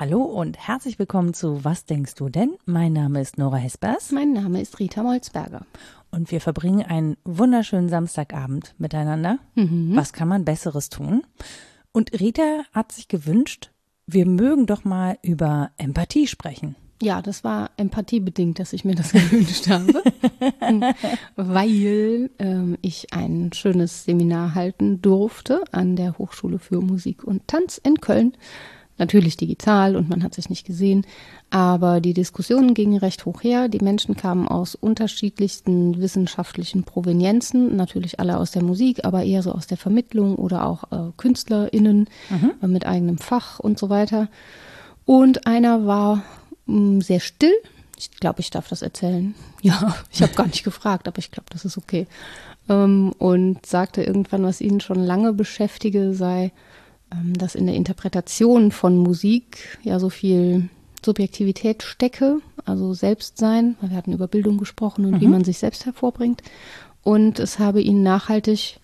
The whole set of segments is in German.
Hallo und herzlich willkommen zu Was denkst du denn? Mein Name ist Nora Hespers. Mein Name ist Rita Molzberger. Und wir verbringen einen wunderschönen Samstagabend miteinander. Mhm. Was kann man Besseres tun? Und Rita hat sich gewünscht, wir mögen doch mal über Empathie sprechen. Ja, das war empathiebedingt, dass ich mir das gewünscht habe, weil ähm, ich ein schönes Seminar halten durfte an der Hochschule für Musik und Tanz in Köln. Natürlich digital und man hat sich nicht gesehen, aber die Diskussionen gingen recht hoch her. Die Menschen kamen aus unterschiedlichsten wissenschaftlichen Provenienzen, natürlich alle aus der Musik, aber eher so aus der Vermittlung oder auch äh, KünstlerInnen mhm. äh, mit eigenem Fach und so weiter. Und einer war sehr still. Ich glaube, ich darf das erzählen. Ja, ich habe gar nicht gefragt, aber ich glaube, das ist okay. Ähm, und sagte irgendwann, was ihn schon lange beschäftige, sei, ähm, dass in der Interpretation von Musik ja so viel Subjektivität stecke, also Selbstsein. Wir hatten über Bildung gesprochen und mhm. wie man sich selbst hervorbringt. Und es habe ihn nachhaltig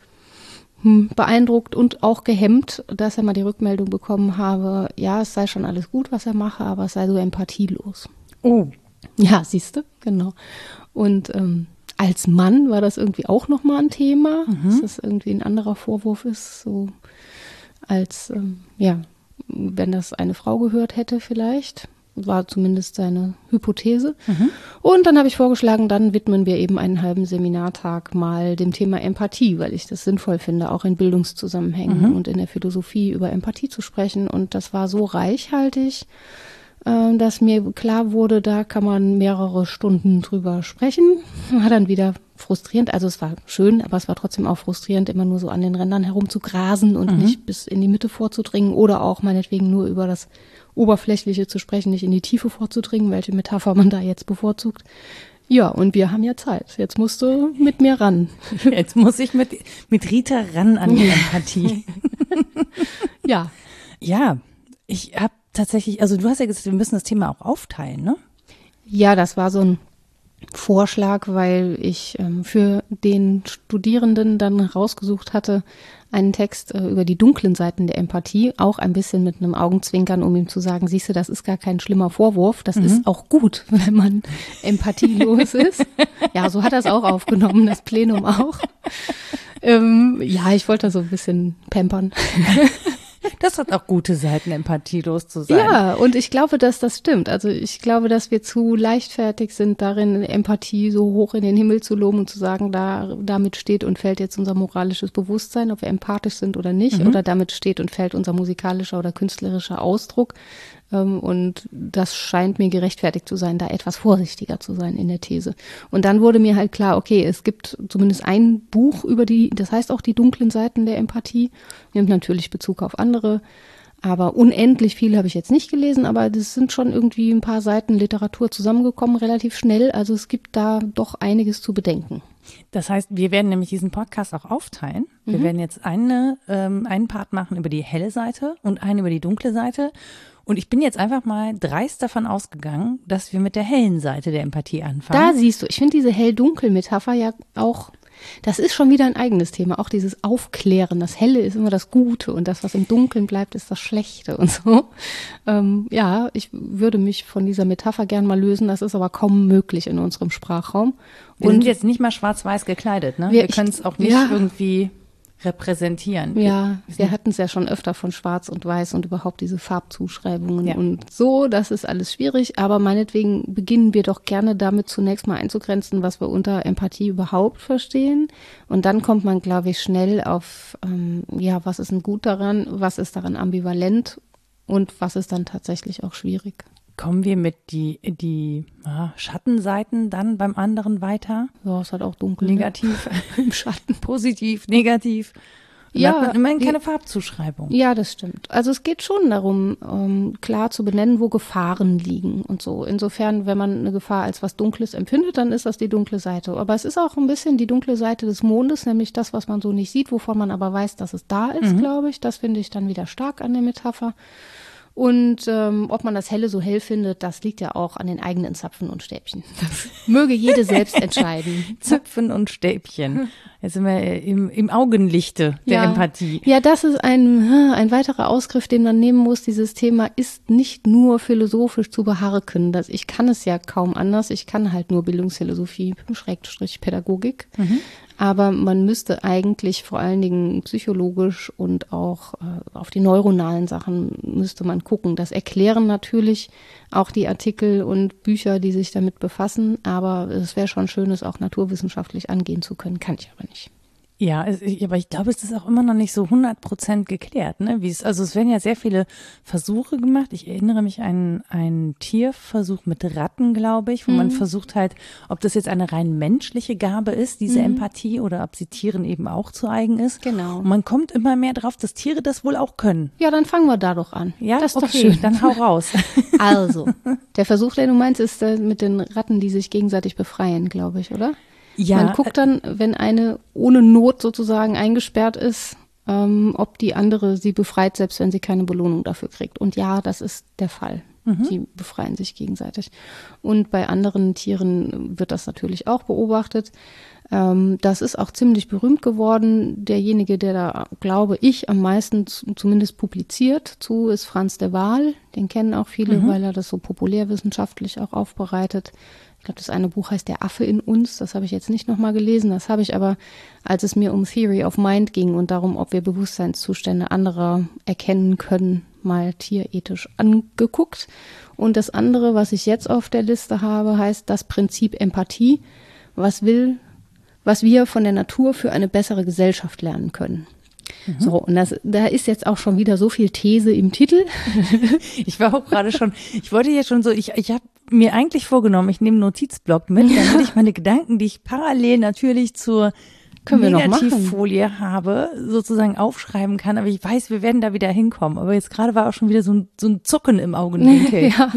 beeindruckt und auch gehemmt, dass er mal die Rückmeldung bekommen habe, ja, es sei schon alles gut, was er mache, aber es sei so empathielos. Oh. Ja, siehst du, genau. Und ähm, als Mann war das irgendwie auch nochmal ein Thema, mhm. dass das irgendwie ein anderer Vorwurf ist, so als, ähm, ja, wenn das eine Frau gehört hätte vielleicht. War zumindest seine Hypothese. Mhm. Und dann habe ich vorgeschlagen, dann widmen wir eben einen halben Seminartag mal dem Thema Empathie, weil ich das sinnvoll finde, auch in Bildungszusammenhängen mhm. und in der Philosophie über Empathie zu sprechen. Und das war so reichhaltig, äh, dass mir klar wurde, da kann man mehrere Stunden drüber sprechen. War dann wieder frustrierend. Also es war schön, aber es war trotzdem auch frustrierend, immer nur so an den Rändern herumzugrasen und mhm. nicht bis in die Mitte vorzudringen oder auch meinetwegen nur über das Oberflächliche zu sprechen, nicht in die Tiefe vorzudringen, welche Metapher man da jetzt bevorzugt. Ja, und wir haben ja Zeit. Jetzt musst du mit mir ran. Jetzt muss ich mit, mit Rita ran an die Empathie. ja. Ja, ich habe tatsächlich, also du hast ja gesagt, wir müssen das Thema auch aufteilen, ne? Ja, das war so ein Vorschlag, weil ich ähm, für den Studierenden dann rausgesucht hatte, einen Text äh, über die dunklen Seiten der Empathie, auch ein bisschen mit einem Augenzwinkern, um ihm zu sagen, siehst du, das ist gar kein schlimmer Vorwurf, das mhm. ist auch gut, wenn man empathielos ist. Ja, so hat er es auch aufgenommen, das Plenum auch. Ähm, ja, ich wollte da so ein bisschen pampern. Das hat auch gute Seiten, empathielos zu sein. Ja, und ich glaube, dass das stimmt. Also ich glaube, dass wir zu leichtfertig sind, darin Empathie so hoch in den Himmel zu loben und zu sagen, da, damit steht und fällt jetzt unser moralisches Bewusstsein, ob wir empathisch sind oder nicht, mhm. oder damit steht und fällt unser musikalischer oder künstlerischer Ausdruck. Ähm, und das scheint mir gerechtfertigt zu sein, da etwas vorsichtiger zu sein in der These. Und dann wurde mir halt klar, okay, es gibt zumindest ein Buch über die, das heißt auch die dunklen Seiten der Empathie, nimmt natürlich Bezug auf andere. Aber unendlich viel habe ich jetzt nicht gelesen, aber das sind schon irgendwie ein paar Seiten Literatur zusammengekommen, relativ schnell. Also es gibt da doch einiges zu bedenken. Das heißt, wir werden nämlich diesen Podcast auch aufteilen. Wir mhm. werden jetzt eine, ähm, einen Part machen über die helle Seite und einen über die dunkle Seite. Und ich bin jetzt einfach mal dreist davon ausgegangen, dass wir mit der hellen Seite der Empathie anfangen. Da siehst du, ich finde diese hell-dunkel-Metapher ja auch, das ist schon wieder ein eigenes Thema. Auch dieses Aufklären, das Helle ist immer das Gute und das, was im Dunkeln bleibt, ist das Schlechte und so. Ähm, ja, ich würde mich von dieser Metapher gern mal lösen. Das ist aber kaum möglich in unserem Sprachraum. Wir und sind jetzt nicht mal schwarz-weiß gekleidet, ne? Wir, wir können es auch nicht ja, irgendwie repräsentieren. Ja, wir, hatten es ja schon öfter von Schwarz und Weiß und überhaupt diese Farbzuschreibungen ja. und so, das ist alles schwierig, aber meinetwegen beginnen wir doch gerne damit zunächst mal einzugrenzen, was wir unter Empathie überhaupt verstehen und dann kommt man, glaube ich, schnell auf, ähm, ja, was ist denn gut daran, was ist daran ambivalent und was ist dann tatsächlich auch schwierig. Kommen wir mit die, die ah, Schattenseiten dann beim anderen weiter? Ja, es hat auch dunkel. Ne? Negativ ne? im Schatten, positiv, negativ. Und ja, hat man immerhin keine Farbzuschreibung. Ja, das stimmt. Also es geht schon darum, ähm, klar zu benennen, wo Gefahren liegen und so. Insofern, wenn man eine Gefahr als was Dunkles empfindet, dann ist das die dunkle Seite. Aber es ist auch ein bisschen die dunkle Seite des Mondes, nämlich das, was man so nicht sieht, wovon man aber weiß, dass es da ist, mhm. glaube ich. Das finde ich dann wieder stark an der Metapher. Und ähm, ob man das Helle so hell findet, das liegt ja auch an den eigenen Zapfen und Stäbchen. Das möge jede selbst entscheiden. Zapfen und Stäbchen. Jetzt sind wir im, im Augenlichte der ja. Empathie. Ja, das ist ein, ein weiterer Ausgriff, den man nehmen muss. Dieses Thema ist nicht nur philosophisch zu beharken. Das, ich kann es ja kaum anders. Ich kann halt nur Bildungsphilosophie, Schrägstrich Pädagogik. Mhm. Aber man müsste eigentlich vor allen Dingen psychologisch und auch äh, auf die neuronalen Sachen müsste man gucken. Das erklären natürlich auch die Artikel und Bücher, die sich damit befassen. Aber es wäre schon schön, es auch naturwissenschaftlich angehen zu können. Kann ich aber nicht. Ja, aber ich glaube, es ist auch immer noch nicht so 100 Prozent geklärt. Ne? Wie es, also es werden ja sehr viele Versuche gemacht. Ich erinnere mich an einen Tierversuch mit Ratten, glaube ich, wo mhm. man versucht halt, ob das jetzt eine rein menschliche Gabe ist, diese mhm. Empathie, oder ob sie Tieren eben auch zu eigen ist. Genau. Und man kommt immer mehr drauf, dass Tiere das wohl auch können. Ja, dann fangen wir da doch an. Ja, das ist okay, doch schön. Dann hau raus. Also, der Versuch, den du meinst, ist äh, mit den Ratten, die sich gegenseitig befreien, glaube ich, oder? Ja. Man guckt dann, wenn eine ohne Not sozusagen eingesperrt ist, ähm, ob die andere sie befreit, selbst wenn sie keine Belohnung dafür kriegt. Und ja, das ist der Fall. Mhm. Die befreien sich gegenseitig. Und bei anderen Tieren wird das natürlich auch beobachtet. Ähm, das ist auch ziemlich berühmt geworden. Derjenige, der da, glaube ich, am meisten zumindest publiziert zu, ist Franz de Waal. Den kennen auch viele, mhm. weil er das so populärwissenschaftlich auch aufbereitet. Ich glaube, das eine Buch heißt Der Affe in uns. Das habe ich jetzt nicht nochmal gelesen. Das habe ich aber, als es mir um Theory of Mind ging und darum, ob wir Bewusstseinszustände anderer erkennen können, mal tierethisch angeguckt. Und das andere, was ich jetzt auf der Liste habe, heißt das Prinzip Empathie. Was will, was wir von der Natur für eine bessere Gesellschaft lernen können. Mhm. So, und das, da ist jetzt auch schon wieder so viel These im Titel. ich war auch gerade schon, ich wollte jetzt schon so, ich, ich habe mir eigentlich vorgenommen, ich nehme einen Notizblock mit, damit ich meine Gedanken, die ich parallel natürlich zur können wir Negativfolie habe, sozusagen aufschreiben kann. Aber ich weiß, wir werden da wieder hinkommen. Aber jetzt gerade war auch schon wieder so ein, so ein Zucken im Augenwinkel. ja,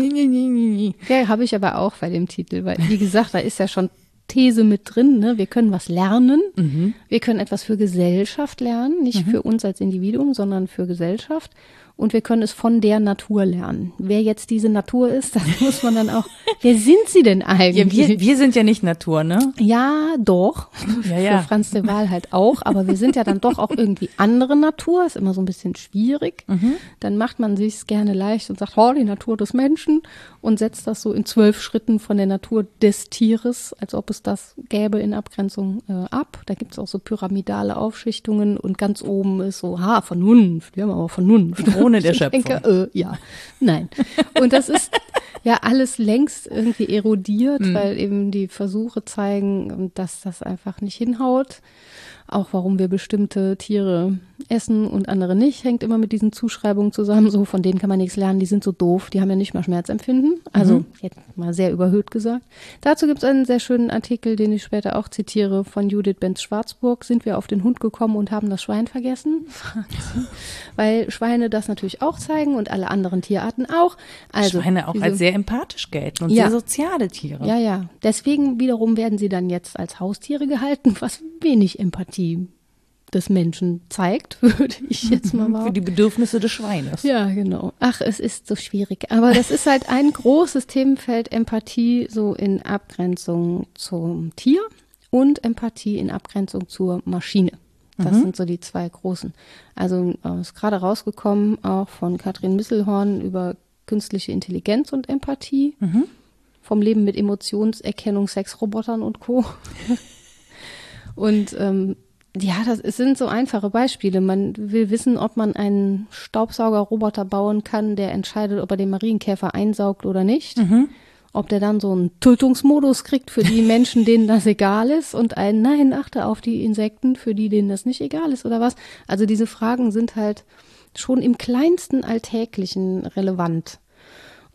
ja habe ich aber auch bei dem Titel, weil wie gesagt, da ist ja schon These mit drin. Ne? Wir können was lernen. Mhm. Wir können etwas für Gesellschaft lernen, nicht mhm. für uns als Individuum, sondern für Gesellschaft und wir können es von der Natur lernen. Wer jetzt diese Natur ist, das muss man dann auch. wer sind sie denn eigentlich? Ja, wir, wir sind ja nicht Natur, ne? Ja, doch. Ja, ja. Für Franz de Waal halt auch. Aber wir sind ja dann doch auch irgendwie andere Natur. Ist immer so ein bisschen schwierig. Mhm. Dann macht man sich's gerne leicht und sagt, oh, die Natur des Menschen und setzt das so in zwölf Schritten von der Natur des Tieres, als ob es das gäbe in Abgrenzung äh, ab. Da gibt's auch so pyramidale Aufschichtungen und ganz oben ist so, ha, Vernunft. Wir haben aber Vernunft. Krone der Schöpfung. Denke, äh, ja, nein. Und das ist ja alles längst irgendwie erodiert, mhm. weil eben die Versuche zeigen, dass das einfach nicht hinhaut. Auch warum wir bestimmte Tiere essen und andere nicht, hängt immer mit diesen Zuschreibungen zusammen. So, von denen kann man nichts lernen, die sind so doof, die haben ja nicht mal Schmerzempfinden. Also, mhm. jetzt mal sehr überhöht gesagt. Dazu gibt es einen sehr schönen Artikel, den ich später auch zitiere, von Judith Benz-Schwarzburg. Sind wir auf den Hund gekommen und haben das Schwein vergessen? Weil Schweine das natürlich auch zeigen und alle anderen Tierarten auch. Also, Schweine auch diese, als sehr empathisch gelten und ja. sehr soziale Tiere. Ja, ja. Deswegen wiederum werden sie dann jetzt als Haustiere gehalten, was wenig Empathie des Menschen zeigt, würde ich jetzt mal sagen. Für die Bedürfnisse des Schweines. Ja, genau. Ach, es ist so schwierig. Aber das ist halt ein großes Themenfeld Empathie so in Abgrenzung zum Tier und Empathie in Abgrenzung zur Maschine. Das mhm. sind so die zwei großen. Also äh, ist gerade rausgekommen auch von Katrin Misselhorn über künstliche Intelligenz und Empathie. Mhm. Vom Leben mit Emotionserkennung, Sexrobotern und Co. Und ähm, ja, das es sind so einfache Beispiele. Man will wissen, ob man einen Staubsaugerroboter bauen kann, der entscheidet, ob er den Marienkäfer einsaugt oder nicht. Mhm. Ob der dann so einen Tötungsmodus kriegt für die Menschen, denen das egal ist und ein Nein, achte auf die Insekten, für die, denen das nicht egal ist oder was. Also diese Fragen sind halt schon im kleinsten Alltäglichen relevant.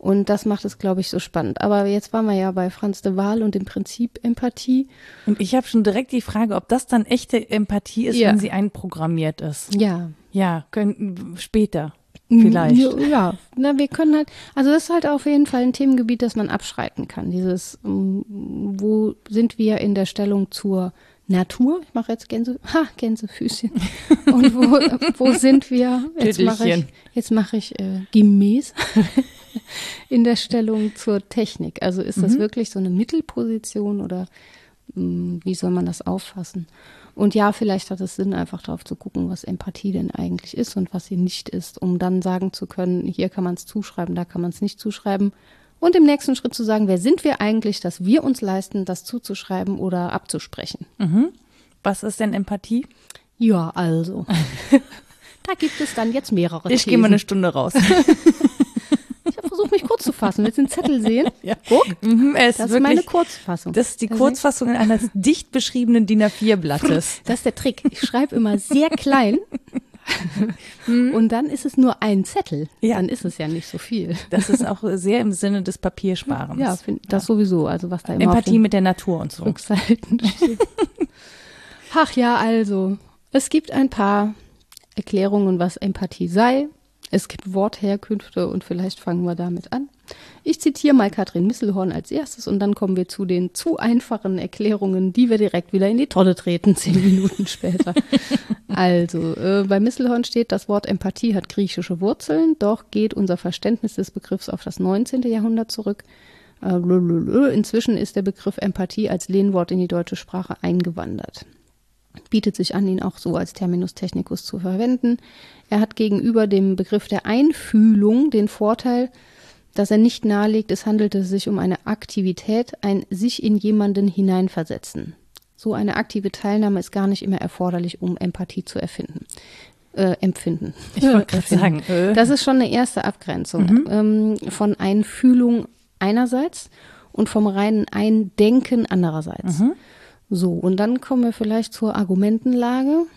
Und das macht es, glaube ich, so spannend. Aber jetzt waren wir ja bei Franz de Waal und dem Prinzip Empathie. Und ich habe schon direkt die Frage, ob das dann echte Empathie ist, ja. wenn sie einprogrammiert ist. Ja. Ja, können, später. Vielleicht. Ja, na, wir können halt, also das ist halt auf jeden Fall ein Themengebiet, das man abschreiten kann. Dieses, ähm, wo sind wir in der Stellung zur Natur. Ich mache jetzt Gänse, ha, Gänsefüßchen. Und wo, wo sind wir? Jetzt mache ich, jetzt mache ich äh, gemäß in der Stellung zur Technik. Also ist das mhm. wirklich so eine Mittelposition oder mh, hm, wie soll man das auffassen? Und ja, vielleicht hat es Sinn, einfach darauf zu gucken, was Empathie denn eigentlich ist und was sie nicht ist, um dann sagen zu können, hier kann man es zuschreiben, da kann man es nicht zuschreiben. Und im nächsten Schritt zu sagen, wer sind wir eigentlich, dass wir uns leisten, das zuzuschreiben oder abzusprechen. Mhm. Was ist denn Empathie? Ja, also. da gibt es dann jetzt mehrere. Ich gehe mal eine Stunde raus. versuche mich kurz zu fassen. Willst du den Zettel sehen? Ja. Guck. Mhm, das ist meine Kurzfassung. Das ist die Kurzfassung eines dicht beschriebenen DIN A4-Blattes. Das ist der Trick. Ich schreibe immer sehr klein. Mhm. Und dann ist es nur ein Zettel. Ja. Dann ist es ja nicht so viel. Das ist auch sehr im Sinne des Papiersparens. Ja, find, das ja. sowieso. Also was da immer Empathie mit der Natur und so. Rückseiten. Ach ja, also. Es gibt ein paar Erklärungen, was Empathie sei. Es gibt Wortherkünfte und vielleicht fangen wir damit an. Ich zitiere mal Katrin Misselhorn als erstes und dann kommen wir zu den zu einfachen Erklärungen, die wir direkt wieder in die Tonne treten, zehn Minuten später. also, äh, bei Misselhorn steht, das Wort Empathie hat griechische Wurzeln, doch geht unser Verständnis des Begriffs auf das 19. Jahrhundert zurück. Äh, inzwischen ist der Begriff Empathie als Lehnwort in die deutsche Sprache eingewandert bietet sich an, ihn auch so als Terminus technicus zu verwenden. Er hat gegenüber dem Begriff der Einfühlung den Vorteil, dass er nicht nahelegt, es handelte sich um eine Aktivität, ein sich in jemanden hineinversetzen. So eine aktive Teilnahme ist gar nicht immer erforderlich, um Empathie zu erfinden. Äh, empfinden. Ich wollte gerade sagen. Äh. Das ist schon eine erste Abgrenzung mhm. ähm, von Einfühlung einerseits und vom reinen Eindenken andererseits. Mhm. So, und dann kommen wir vielleicht zur Argumentenlage.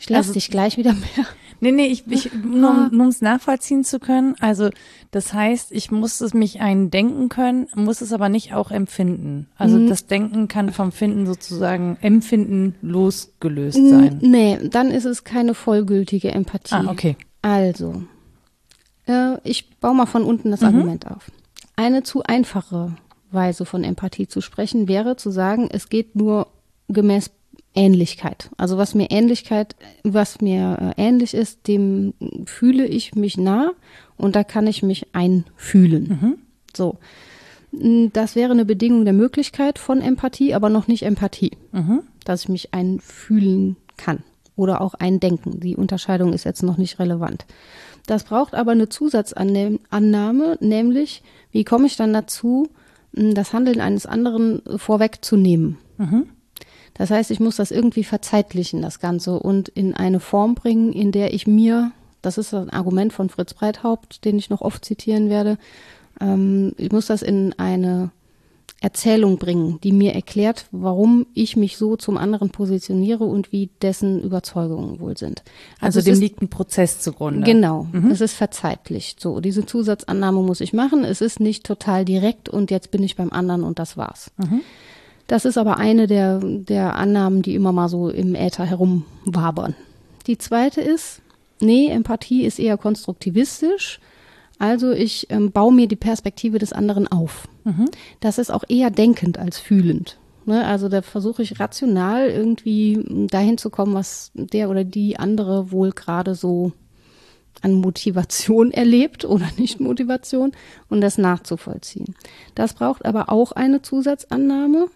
Ich lasse also, dich gleich wieder mehr. Nee, nee, ich, ich nur, um es nachvollziehen zu können. Also, das heißt, ich muss es mich eindenken können, muss es aber nicht auch empfinden. Also, mhm. das Denken kann vom Finden sozusagen Empfinden losgelöst sein. Nee, dann ist es keine vollgültige Empathie. Ah, okay. Also, äh, ich baue mal von unten das mhm. Argument auf. Eine zu einfache Weise von Empathie zu sprechen wäre zu sagen, es geht nur gemäß Ähnlichkeit. Also was mir Ähnlichkeit, was mir äh, ähnlich ist, dem fühle ich mich nah und da kann ich mich einfühlen. Mhm. So. Das wäre eine Bedingung der Möglichkeit von Empathie, aber noch nicht Empathie. Mhm. Dass ich mich einfühlen kann oder auch eindenken. Die Unterscheidung ist jetzt noch nicht relevant. Das braucht aber eine Zusatzannahme, nämlich, wie komme ich dann dazu, das Handeln eines anderen vorwegzunehmen? Mhm. Das heißt, ich muss das irgendwie verzeitlichen, das Ganze, und in eine Form bringen, in der ich mir, das ist ein Argument von Fritz Breithaupt, den ich noch oft zitieren werde, ähm, ich muss das in eine Erzählung bringen, die mir erklärt, warum ich mich so zum anderen positioniere und wie dessen Überzeugungen wohl sind. Also, also dem ist, liegt ein Prozess zugrunde. Genau, mhm. es ist verzeitlicht. So, diese Zusatzannahme muss ich machen. Es ist nicht total direkt und jetzt bin ich beim anderen und das war's. Mhm. Das ist aber eine der, der Annahmen, die immer mal so im Äther herumwabern. Die zweite ist, nee, Empathie ist eher konstruktivistisch. Also ich ähm, baue mir die Perspektive des anderen auf. Mhm. Das ist auch eher denkend als fühlend. Ne? Also da versuche ich rational irgendwie dahin zu kommen, was der oder die andere wohl gerade so an Motivation erlebt oder nicht Motivation und das nachzuvollziehen. Das braucht aber auch eine Zusatzannahme,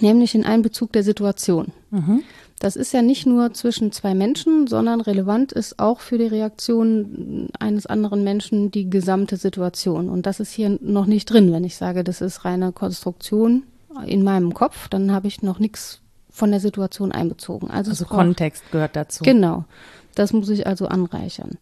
nämlich in Einbezug der Situation. Mhm. Das ist ja nicht nur zwischen zwei Menschen, sondern relevant ist auch für die Reaktion eines anderen Menschen die gesamte Situation. Und das ist hier noch nicht drin. Wenn ich sage, das ist reine Konstruktion in meinem Kopf, dann habe ich noch nichts von der Situation einbezogen. Also, also Kontext gehört dazu. Genau. Das muss ich also anreichern.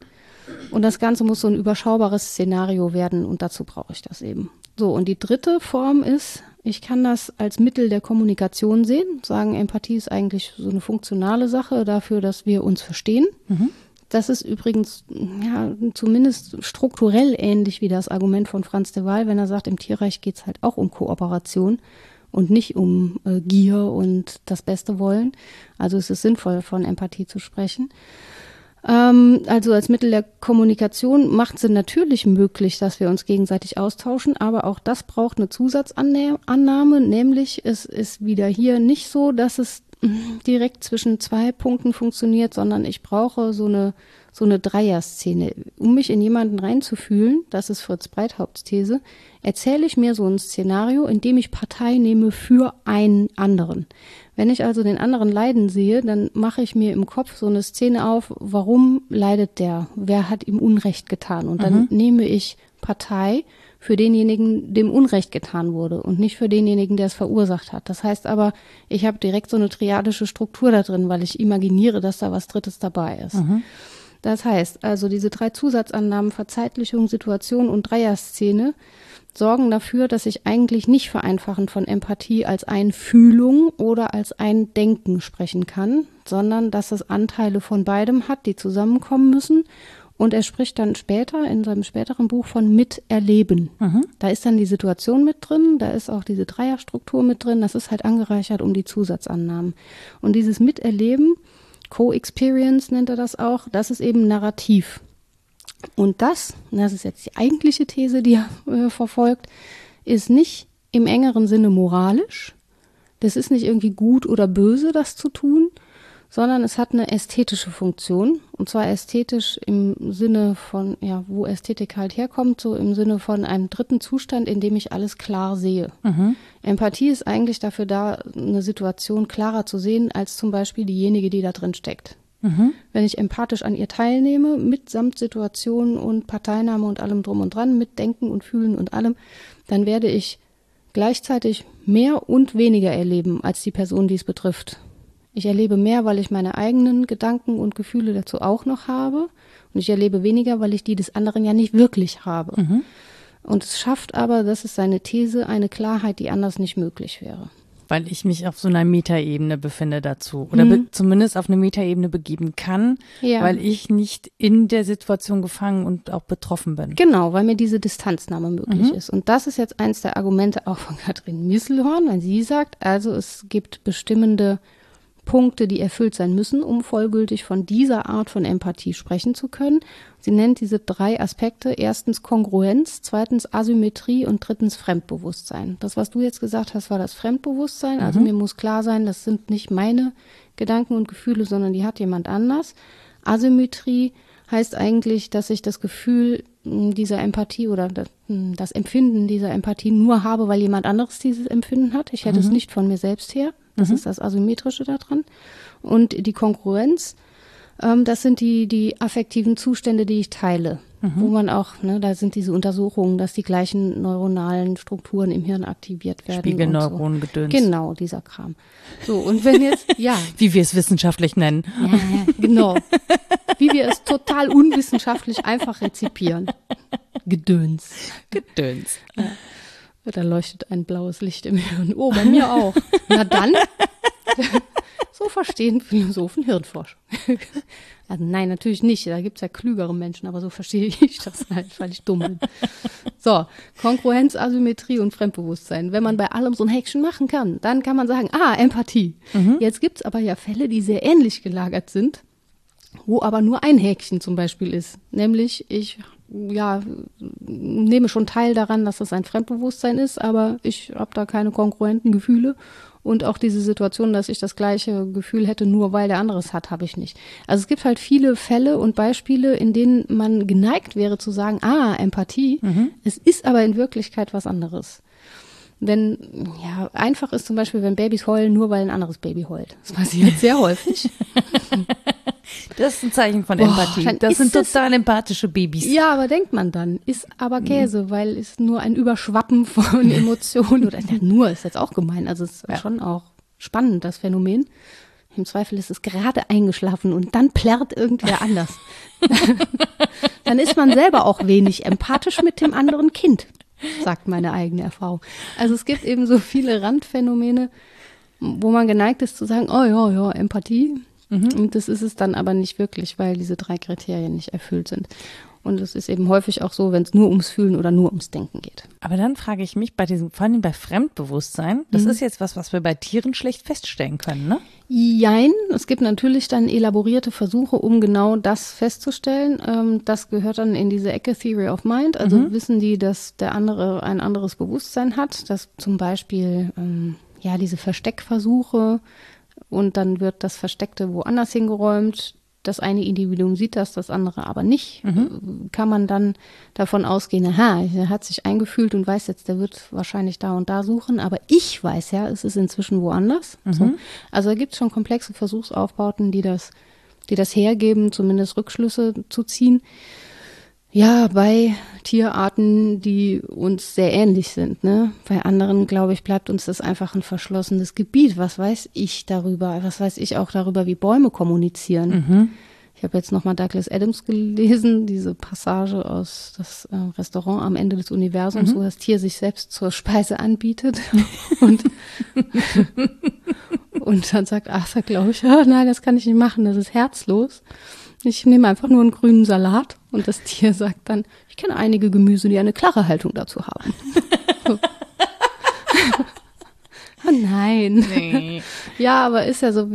Und das Ganze muss so ein überschaubares Szenario werden und dazu brauche ich das eben. So, und die dritte Form ist, ich kann das als Mittel der Kommunikation sehen, sagen, Empathie ist eigentlich so eine funktionale Sache dafür, dass wir uns verstehen. Mhm. Das ist übrigens ja, zumindest strukturell ähnlich wie das Argument von Franz de Waal, wenn er sagt, im Tierreich geht es halt auch um Kooperation und nicht um äh, Gier und das Beste wollen. Also es ist sinnvoll, von Empathie zu sprechen. Ähm, also als Mittel der Kommunikation macht es natürlich möglich, dass wir uns gegenseitig austauschen, aber auch das braucht eine Zusatzannahme, nämlich es ist wieder hier nicht so, dass es direkt zwischen zwei Punkten funktioniert, sondern ich brauche so eine, so eine Dreier-Szene. Um mich in jemanden reinzufühlen, das ist Fritz Breithaupts These, erzähle ich mir so ein Szenario, in dem ich Partei nehme für einen anderen. Wenn ich also den anderen leiden sehe, dann mache ich mir im Kopf so eine Szene auf, warum leidet der? Wer hat ihm Unrecht getan? Und dann mhm. nehme ich Partei für denjenigen, dem Unrecht getan wurde und nicht für denjenigen, der es verursacht hat. Das heißt aber, ich habe direkt so eine triadische Struktur da drin, weil ich imaginiere, dass da was Drittes dabei ist. Mhm. Das heißt, also diese drei Zusatzannahmen Verzeitlichung, Situation und Dreierszene sorgen dafür, dass ich eigentlich nicht vereinfachend von Empathie als Einfühlung oder als Eindenken sprechen kann, sondern dass es Anteile von beidem hat, die zusammenkommen müssen. Und er spricht dann später in seinem späteren Buch von Miterleben. Mhm. Da ist dann die Situation mit drin, da ist auch diese Dreierstruktur mit drin, das ist halt angereichert um die Zusatzannahmen. Und dieses Miterleben, Co-Experience nennt er das auch, das ist eben narrativ. Und das, das ist jetzt die eigentliche These, die er äh, verfolgt, ist nicht im engeren Sinne moralisch. Das ist nicht irgendwie gut oder böse, das zu tun, sondern es hat eine ästhetische Funktion. Und zwar ästhetisch im Sinne von, ja, wo Ästhetik halt herkommt, so im Sinne von einem dritten Zustand, in dem ich alles klar sehe. Mhm. Empathie ist eigentlich dafür da, eine Situation klarer zu sehen, als zum Beispiel diejenige, die da drin steckt. Mhm. Wenn ich empathisch an ihr teilnehme, mitsamt Situation und Parteinahme und allem drum und dran, mit Denken und Fühlen und allem, dann werde ich gleichzeitig mehr und weniger erleben als die Person, die es betrifft. Ich erlebe mehr, weil ich meine eigenen Gedanken und Gefühle dazu auch noch habe. Und ich erlebe weniger, weil ich die des anderen ja nicht wirklich habe. Mhm. Und es schafft aber, das ist seine These, eine Klarheit, die anders nicht möglich wäre weil ich mich auf so einer Metaebene befinde dazu oder mhm. zumindest auf eine Metaebene begeben kann, ja. weil ich nicht in der Situation gefangen und auch betroffen bin. Genau, weil mir diese Distanznahme möglich mhm. ist. Und das ist jetzt eins der Argumente auch von Katrin Misselhorn, wenn sie sagt, also es gibt bestimmende Punkte, die erfüllt sein müssen, um vollgültig von dieser Art von Empathie sprechen zu können. Sie nennt diese drei Aspekte. Erstens Kongruenz, zweitens Asymmetrie und drittens Fremdbewusstsein. Das, was du jetzt gesagt hast, war das Fremdbewusstsein. Also mhm. mir muss klar sein, das sind nicht meine Gedanken und Gefühle, sondern die hat jemand anders. Asymmetrie heißt eigentlich, dass ich das Gefühl dieser Empathie oder das Empfinden dieser Empathie nur habe, weil jemand anderes dieses Empfinden hat. Ich hätte mhm. es nicht von mir selbst her. Das mhm. ist das Asymmetrische daran. Und die Konkurrenz, ähm, das sind die, die affektiven Zustände, die ich teile. Mhm. Wo man auch, ne, da sind diese Untersuchungen, dass die gleichen neuronalen Strukturen im Hirn aktiviert werden. Spiegelneuronen so. gedöns. Genau, dieser Kram. So, und wenn jetzt, ja. Wie wir es wissenschaftlich nennen. Ja, ja, genau. Wie wir es total unwissenschaftlich einfach rezipieren. Gedöns. Gedöns. Ja. Da leuchtet ein blaues Licht im Hirn. Oh, bei mir auch. Na dann. so verstehen Philosophen Hirnforschung. Also nein, natürlich nicht. Da gibt es ja klügere Menschen, aber so verstehe ich das halt, weil ich dumm bin. So, Konkurrenz, Asymmetrie und Fremdbewusstsein. Wenn man bei allem so ein Häkchen machen kann, dann kann man sagen, ah, Empathie. Mhm. Jetzt gibt es aber ja Fälle, die sehr ähnlich gelagert sind, wo aber nur ein Häkchen zum Beispiel ist. Nämlich, ich ja, nehme schon teil daran, dass das ein Fremdbewusstsein ist, aber ich habe da keine konkurrenten Gefühle. Und auch diese Situation, dass ich das gleiche Gefühl hätte, nur weil der andere es hat, habe ich nicht. Also es gibt halt viele Fälle und Beispiele, in denen man geneigt wäre zu sagen, ah, Empathie. Mhm. Es ist aber in Wirklichkeit was anderes. Denn ja, einfach ist zum Beispiel, wenn Babys heulen, nur weil ein anderes Baby heult. Das passiert sehr häufig. Das ist ein Zeichen von Boah, Empathie. Das sind total empathische Babys. Ja, aber denkt man dann, ist aber mhm. Käse, mhm. weil es nur ein Überschwappen von Emotionen oder ja, nur ist jetzt auch gemein. Also es ist ja. schon auch spannend, das Phänomen. Im Zweifel ist es gerade eingeschlafen und dann plärrt irgendwer anders. dann ist man selber auch wenig empathisch mit dem anderen Kind, sagt meine eigene Erfahrung. Also es gibt eben so viele Randphänomene, wo man geneigt ist zu sagen, oh ja, ja, Empathie, Mhm. Und das ist es dann aber nicht wirklich, weil diese drei Kriterien nicht erfüllt sind. Und es ist eben häufig auch so, wenn es nur ums Fühlen oder nur ums Denken geht. Aber dann frage ich mich bei diesem, vor allem bei Fremdbewusstsein, das mhm. ist jetzt was, was wir bei Tieren schlecht feststellen können, ne? Jein. Es gibt natürlich dann elaborierte Versuche, um genau das festzustellen. Ähm, das gehört dann in diese Ecke Theory of Mind. Also mhm. wissen die, dass der andere ein anderes Bewusstsein hat, dass zum Beispiel, ähm, ja, diese Versteckversuche und dann wird das Versteckte woanders hingeräumt. Das eine Individuum sieht das, das andere aber nicht. Mhm. Kann man dann davon ausgehen, aha, er hat sich eingefühlt und weiß jetzt, der wird wahrscheinlich da und da suchen, aber ich weiß ja, es ist inzwischen woanders. Mhm. So. Also da gibt es schon komplexe Versuchsaufbauten, die das, die das hergeben, zumindest Rückschlüsse zu ziehen. Ja, bei Tierarten, die uns sehr ähnlich sind. Ne? Bei anderen, glaube ich, bleibt uns das einfach ein verschlossenes Gebiet. Was weiß ich darüber? Was weiß ich auch darüber, wie Bäume kommunizieren? Mhm. Ich habe jetzt nochmal Douglas Adams gelesen, diese Passage aus das äh, Restaurant am Ende des Universums, mhm. wo das Tier sich selbst zur Speise anbietet. und, und dann sagt Arthur, glaube ich, oh, nein, das kann ich nicht machen, das ist herzlos. Ich nehme einfach nur einen grünen Salat und das Tier sagt dann, ich kenne einige Gemüse, die eine klare Haltung dazu haben. oh nein. Nee. Ja, aber ist ja so,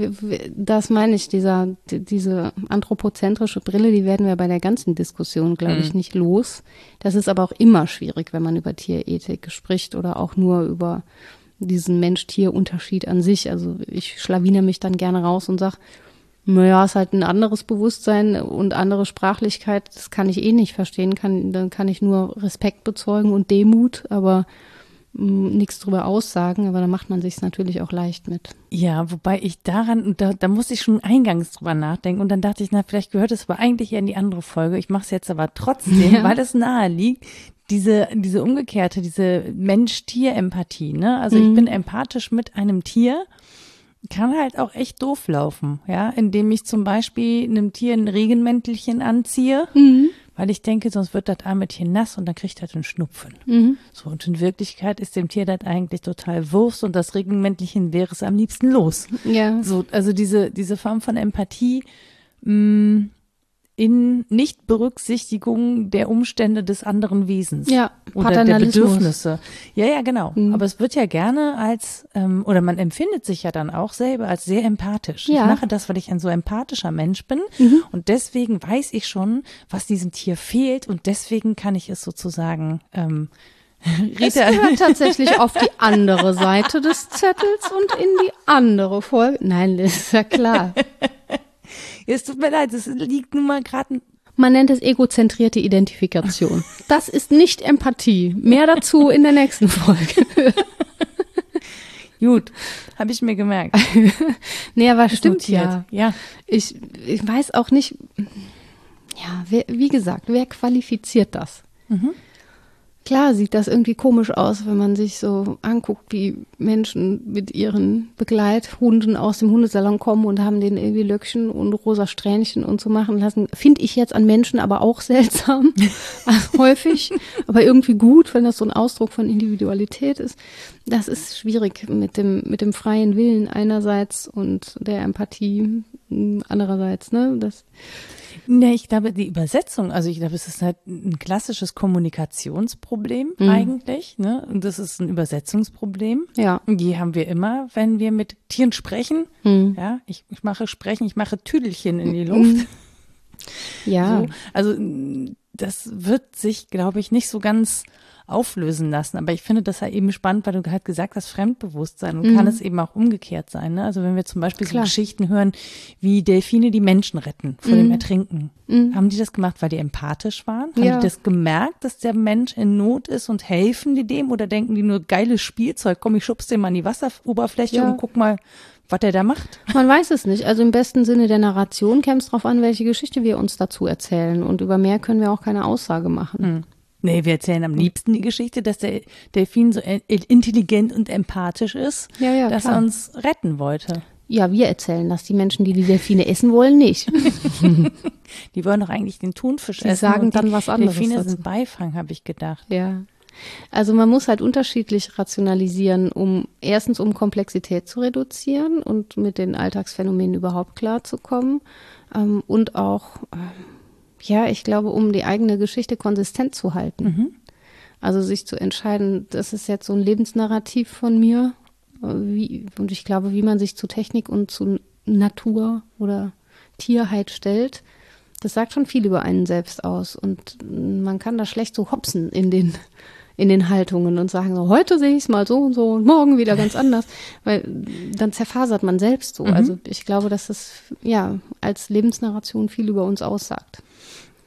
das meine ich, dieser, diese anthropozentrische Brille, die werden wir bei der ganzen Diskussion, glaube ich, mhm. nicht los. Das ist aber auch immer schwierig, wenn man über Tierethik spricht oder auch nur über diesen Mensch-Tier-Unterschied an sich. Also ich schlawine mich dann gerne raus und sage, naja, ist halt ein anderes Bewusstsein und andere Sprachlichkeit. Das kann ich eh nicht verstehen. Kann, dann kann ich nur Respekt bezeugen und Demut, aber mm, nichts drüber aussagen, aber da macht man sich natürlich auch leicht mit. Ja, wobei ich daran, da, da musste ich schon eingangs drüber nachdenken und dann dachte ich, na, vielleicht gehört es aber eigentlich eher in die andere Folge. Ich mache es jetzt aber trotzdem, ja. weil es nahe liegt. Diese, diese umgekehrte, diese Mensch-Tier-Empathie, ne? Also mhm. ich bin empathisch mit einem Tier kann halt auch echt doof laufen, ja, indem ich zum Beispiel einem Tier ein Regenmäntelchen anziehe, mhm. weil ich denke, sonst wird das Armetchen nass und dann kriegt das einen Schnupfen. Mhm. So, und in Wirklichkeit ist dem Tier das eigentlich total Wurst und das Regenmäntelchen wäre es am liebsten los. Ja. So, also diese, diese Form von Empathie, mh, mm, in Nichtberücksichtigung der Umstände des anderen Wesens ja, oder der Bedürfnisse. Ja, ja, genau. Mhm. Aber es wird ja gerne als ähm, oder man empfindet sich ja dann auch selber als sehr empathisch. Ja. Ich mache das, weil ich ein so empathischer Mensch bin mhm. und deswegen weiß ich schon, was diesem Tier fehlt und deswegen kann ich es sozusagen ähm, Rita. Es gehört tatsächlich auf die andere Seite des Zettels und in die andere Folge. Nein, das ist ja klar. Es tut mir leid, es liegt nun mal gerade man nennt es egozentrierte Identifikation. Das ist nicht Empathie. Mehr dazu in der nächsten Folge. Gut, habe ich mir gemerkt. nee, aber stimmt notiert. ja. Ja. Ich, ich weiß auch nicht, ja, wer, wie gesagt, wer qualifiziert das? Mhm. Klar sieht das irgendwie komisch aus, wenn man sich so anguckt, wie Menschen mit ihren Begleithunden aus dem Hundesalon kommen und haben denen irgendwie Löckchen und rosa Strähnchen und so machen lassen. Finde ich jetzt an Menschen aber auch seltsam, also häufig, aber irgendwie gut, wenn das so ein Ausdruck von Individualität ist. Das ist schwierig mit dem, mit dem freien Willen einerseits und der Empathie andererseits, ne? Das Nee, ich glaube, die Übersetzung, also ich glaube, es ist halt ein klassisches Kommunikationsproblem mhm. eigentlich, ne? Und das ist ein Übersetzungsproblem. Ja. Und die haben wir immer, wenn wir mit Tieren sprechen. Mhm. Ja, ich, ich mache Sprechen, ich mache Tüdelchen in die. Luft. Mhm. Ja. So, also das wird sich, glaube ich, nicht so ganz auflösen lassen. Aber ich finde das halt eben spannend, weil du halt gesagt hast, Fremdbewusstsein und mhm. kann es eben auch umgekehrt sein. Ne? Also wenn wir zum Beispiel Klar. so Geschichten hören, wie Delfine die Menschen retten vor mhm. dem Ertrinken. Mhm. Haben die das gemacht, weil die empathisch waren? Haben ja. die das gemerkt, dass der Mensch in Not ist und helfen die dem? Oder denken die nur geiles Spielzeug, komm, ich schub's dir mal an die Wasseroberfläche ja. und guck mal, was der da macht? Man weiß es nicht. Also im besten Sinne der Narration käme es darauf an, welche Geschichte wir uns dazu erzählen. Und über mehr können wir auch keine Aussage machen. Nee, wir erzählen am liebsten die Geschichte, dass der Delfin so intelligent und empathisch ist, ja, ja, dass klar. er uns retten wollte. Ja, wir erzählen das. Die Menschen, die die Delfine essen wollen, nicht. die wollen doch eigentlich den Thunfisch die essen. sagen dann was anderes. Delfine dazu. sind Beifang, habe ich gedacht. Ja. Also man muss halt unterschiedlich rationalisieren, um erstens um Komplexität zu reduzieren und mit den Alltagsphänomenen überhaupt klarzukommen ähm, und auch ähm, ja, ich glaube, um die eigene Geschichte konsistent zu halten. Mhm. Also sich zu entscheiden, das ist jetzt so ein Lebensnarrativ von mir. Wie, und ich glaube, wie man sich zu Technik und zu Natur oder Tierheit stellt, das sagt schon viel über einen selbst aus. Und man kann da schlecht so hopsen in den, in den Haltungen und sagen so, heute sehe ich es mal so und so und morgen wieder ganz anders, weil dann zerfasert man selbst so. Mhm. Also ich glaube, dass es ja als Lebensnarration viel über uns aussagt.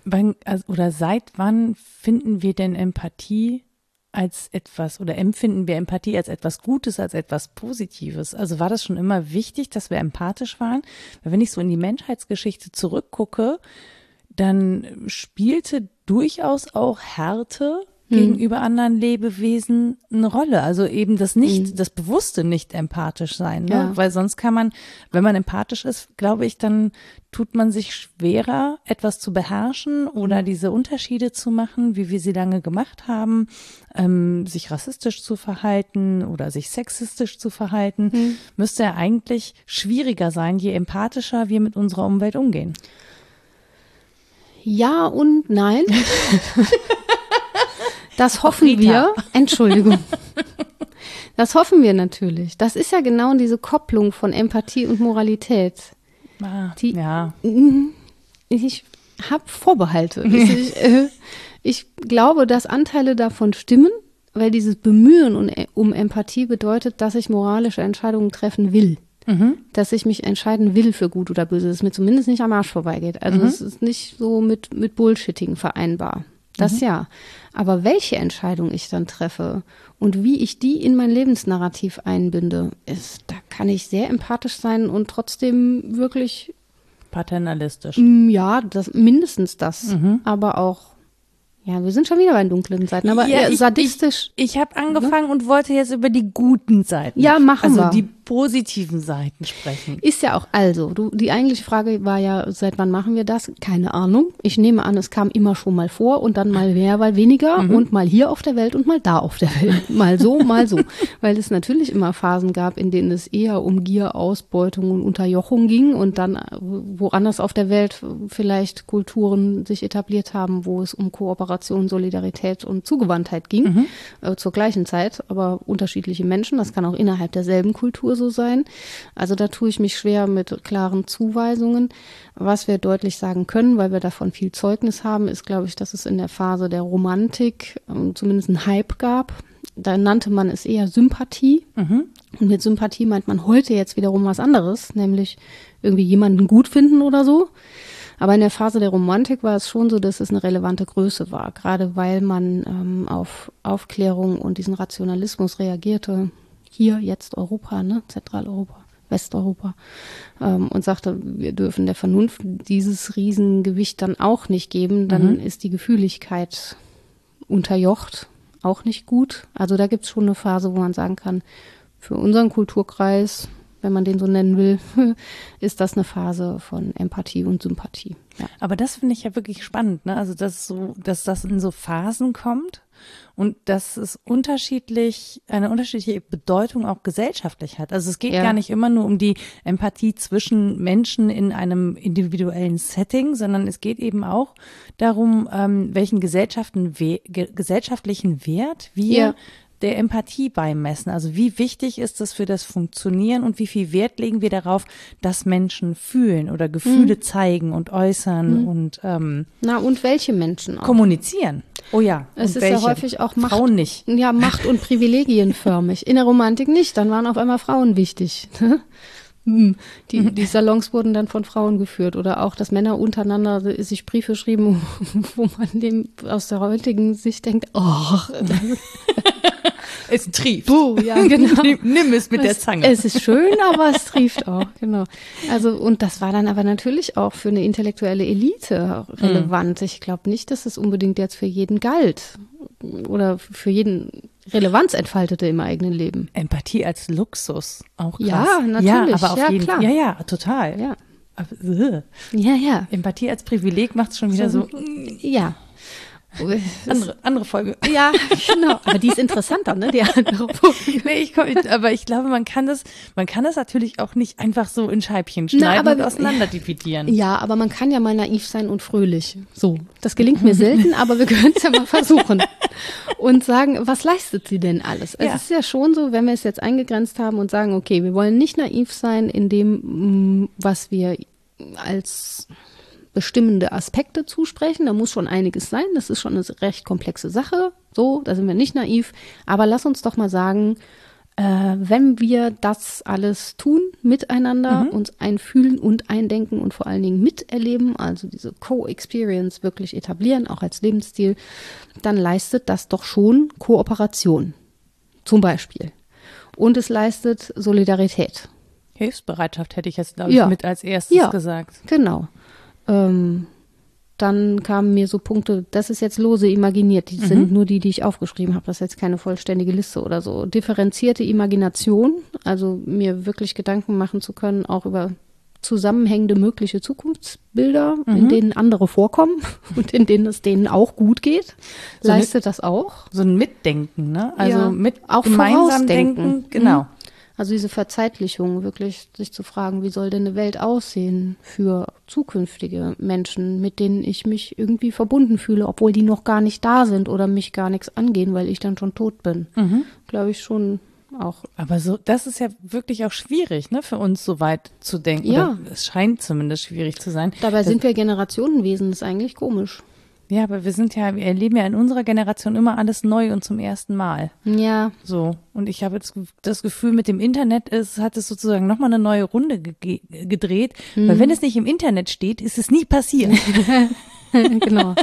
Wann, also, oder seit wann finden wir denn Empathie als etwas oder empfinden wir Empathie als etwas Gutes, als etwas Positives? Also war das schon immer wichtig, dass wir empathisch waren? Weil wenn ich so in die Menschheitsgeschichte zurückgucke, dann spielte durchaus auch Härte Hm. gegenüber anderen Lebewesen eine Rolle. Also eben das nicht, Hm. das bewusste nicht empathisch sein, ne? Ja. Weil sonst kann man, wenn man empathisch ist, glaube ich, dann tut man sich schwerer, etwas zu beherrschen Hm. oder diese Unterschiede zu machen, wie wir sie lange gemacht haben, ähm, sich rassistisch zu verhalten oder sich sexistisch zu verhalten, Hm. müsste ja eigentlich schwieriger sein, je empathischer wir mit unserer Umwelt umgehen. Ja und nein. Das hoffen Rita. wir. Entschuldigung. Das hoffen wir natürlich. Das ist ja genau diese Kopplung von Empathie und Moralität. Ah, Die- ja. Ich habe Vorbehalte. Ich, äh, ich glaube, dass Anteile davon stimmen, weil dieses Bemühen um, um Empathie bedeutet, dass ich moralische Entscheidungen treffen will. Mhm. Dass ich mich entscheiden will für gut oder böse, dass es mir zumindest nicht am Arsch vorbeigeht. Also es ist nicht so mit, mit Bullshitting vereinbar. Das ja. Aber welche Entscheidung ich dann treffe und wie ich die in mein Lebensnarrativ einbinde, ist, da kann ich sehr empathisch sein und trotzdem wirklich Paternalistisch. Mm, Ja, das, mindestens das. Aber auch, ja, wir sind schon wieder bei den dunklen Seiten, aber Ja, ich- sadistisch. Ich habe angefangen und wollte jetzt über die guten Seiten. Ja, machen also wir. die positiven Seiten sprechen. ist ja auch also. Du, die eigentliche Frage war ja, seit wann machen wir das? Keine Ahnung. Ich nehme an, es kam immer schon mal vor und dann mal mehr, mal weniger und mal hier auf der Welt und mal da auf der Welt. Mal so, mal so. Weil es natürlich immer Phasen gab, in denen es eher um Gier, Ausbeutung und Unterjochung ging und dann woanders auf der Welt vielleicht Kulturen sich etabliert haben, wo es um Kooperation, Solidarität und Zugewandtheit ging. Äh, zur gleichen Zeit, aber unterschiedliche Menschen. Das kann auch innerhalb derselben Kultur so sein. Also da tue ich mich schwer mit klaren Zuweisungen. Was wir deutlich sagen können, weil wir davon viel Zeugnis haben, ist, glaube ich, dass es in der Phase der Romantik ähm, zumindest einen Hype gab. Da nannte man es eher Sympathie. Und mit Sympathie meint man heute jetzt wiederum was anderes, nämlich irgendwie jemanden gut finden oder so. Aber in der Phase der Romantik war es schon so, dass es eine relevante Größe war, gerade weil man ähm, auf Aufklärung und diesen Rationalismus reagierte. Hier, jetzt Europa, ne? Zentraleuropa, Westeuropa. Ähm, und sagte, wir dürfen der Vernunft dieses Riesengewicht dann auch nicht geben, dann ist die Gefühligkeit unterjocht, auch nicht gut. Also da gibt es schon eine Phase, wo man sagen kann, für unseren Kulturkreis, wenn man den so nennen will, ist das eine Phase von Empathie und Sympathie. Ja. Aber das finde ich ja wirklich spannend, ne? Also dass so, dass das in so Phasen kommt und dass es unterschiedlich, eine unterschiedliche Bedeutung auch gesellschaftlich hat. Also es geht Ja. gar nicht immer nur um die Empathie zwischen Menschen in einem individuellen Setting, sondern es geht eben auch darum, ähm, welchen Gesellschaften, we ge gesellschaftlichen Wert wir Ja. Der Empathie beimessen. Also wie wichtig ist das für das Funktionieren und wie viel Wert legen wir darauf, dass Menschen fühlen oder Gefühle Mhm. zeigen und äußern und ähm, Na, und welche Menschen auch? kommunizieren. Oh ja. Es ist welche? ja häufig auch Macht. Frauen nicht. Ja, Macht- und Privilegienförmig. In der Romantik nicht, dann waren auf einmal Frauen wichtig. Hm. Die, die Salons wurden dann von Frauen geführt oder auch, dass Männer untereinander sich Briefe schrieben, wo man dem aus der heutigen Sicht denkt, oh, Es trieft. buh, ja, genau. nimm, es mit der Es- Zange. Es ist schön, aber es trieft auch, genau. Also, und das war dann aber natürlich auch für eine intellektuelle Elite relevant. Ich glaube nicht, dass es unbedingt jetzt für jeden galt oder für jeden Relevanz entfaltete im eigenen Leben. Empathie als Luxus. Auch krass. Ja, natürlich. Ja, aber auf Ja, jeden klar. Ja, ja, total. Ja, Aber, äh. ja, ja. Empathie als Privileg macht es schon wieder so. Ja. Andere, andere Folge. Ja, genau. Aber die ist interessanter, ne? Die andere. Nee, ich komm, aber ich glaube, man kann das, man kann das natürlich auch nicht einfach so in Scheibchen schneiden aber- und auseinander dividieren. Ja, aber man kann ja mal naiv sein und fröhlich. So. Das gelingt mir selten, aber wir können es ja mal versuchen. Und sagen, was leistet sie denn alles? Ja. Es ist ja schon so, wenn wir es jetzt eingegrenzt haben und sagen, okay, wir wollen nicht naiv sein in dem, mm, was wir als bestimmende Aspekte zusprechen. Da muss schon einiges sein. Das ist schon eine recht komplexe Sache. So, da sind wir nicht naiv. Aber lass uns doch mal sagen, äh, wenn wir das alles tun, miteinander, Mhm. uns einfühlen und eindenken und vor allen Dingen miterleben, also diese Co-Experience wirklich etablieren, auch als Lebensstil, dann leistet das doch schon Kooperation. Zum Beispiel. Und es leistet Solidarität. Hilfsbereitschaft hätte ich jetzt, glaube ich, Ja. mit als erstes Ja. gesagt. Genau. Ähm, dann kamen mir so Punkte, das ist jetzt lose imaginiert, die sind nur die, die ich aufgeschrieben habe, das ist jetzt keine vollständige Liste oder so. Differenzierte Imagination, also mir wirklich Gedanken machen zu können, auch über zusammenhängende mögliche Zukunftsbilder, in denen andere vorkommen und in denen es denen auch gut geht, So leistet das auch. So ein Mitdenken, ne? Also Ja, mit auch gemeinsam denken, genau. Mhm. Also diese Verzeitlichung, wirklich sich zu fragen, wie soll denn eine Welt aussehen für zukünftige Menschen, mit denen ich mich irgendwie verbunden fühle, obwohl die noch gar nicht da sind oder mich gar nichts angehen, weil ich dann schon tot bin. Mhm. Glaube ich schon auch. Aber so, das ist ja wirklich auch schwierig, ne, für uns so weit zu denken. Ja. Oder es scheint zumindest schwierig zu sein. Dabei Das- sind wir Generationenwesen, das ist eigentlich komisch. Ja, aber wir sind ja, wir erleben ja in unserer Generation immer alles neu und zum ersten Mal. Ja, So. Und ich habe jetzt das Gefühl, mit dem Internet ist, hat es sozusagen nochmal eine neue Runde ge gedreht. Weil wenn es nicht im Internet steht, ist es nie passiert. genau.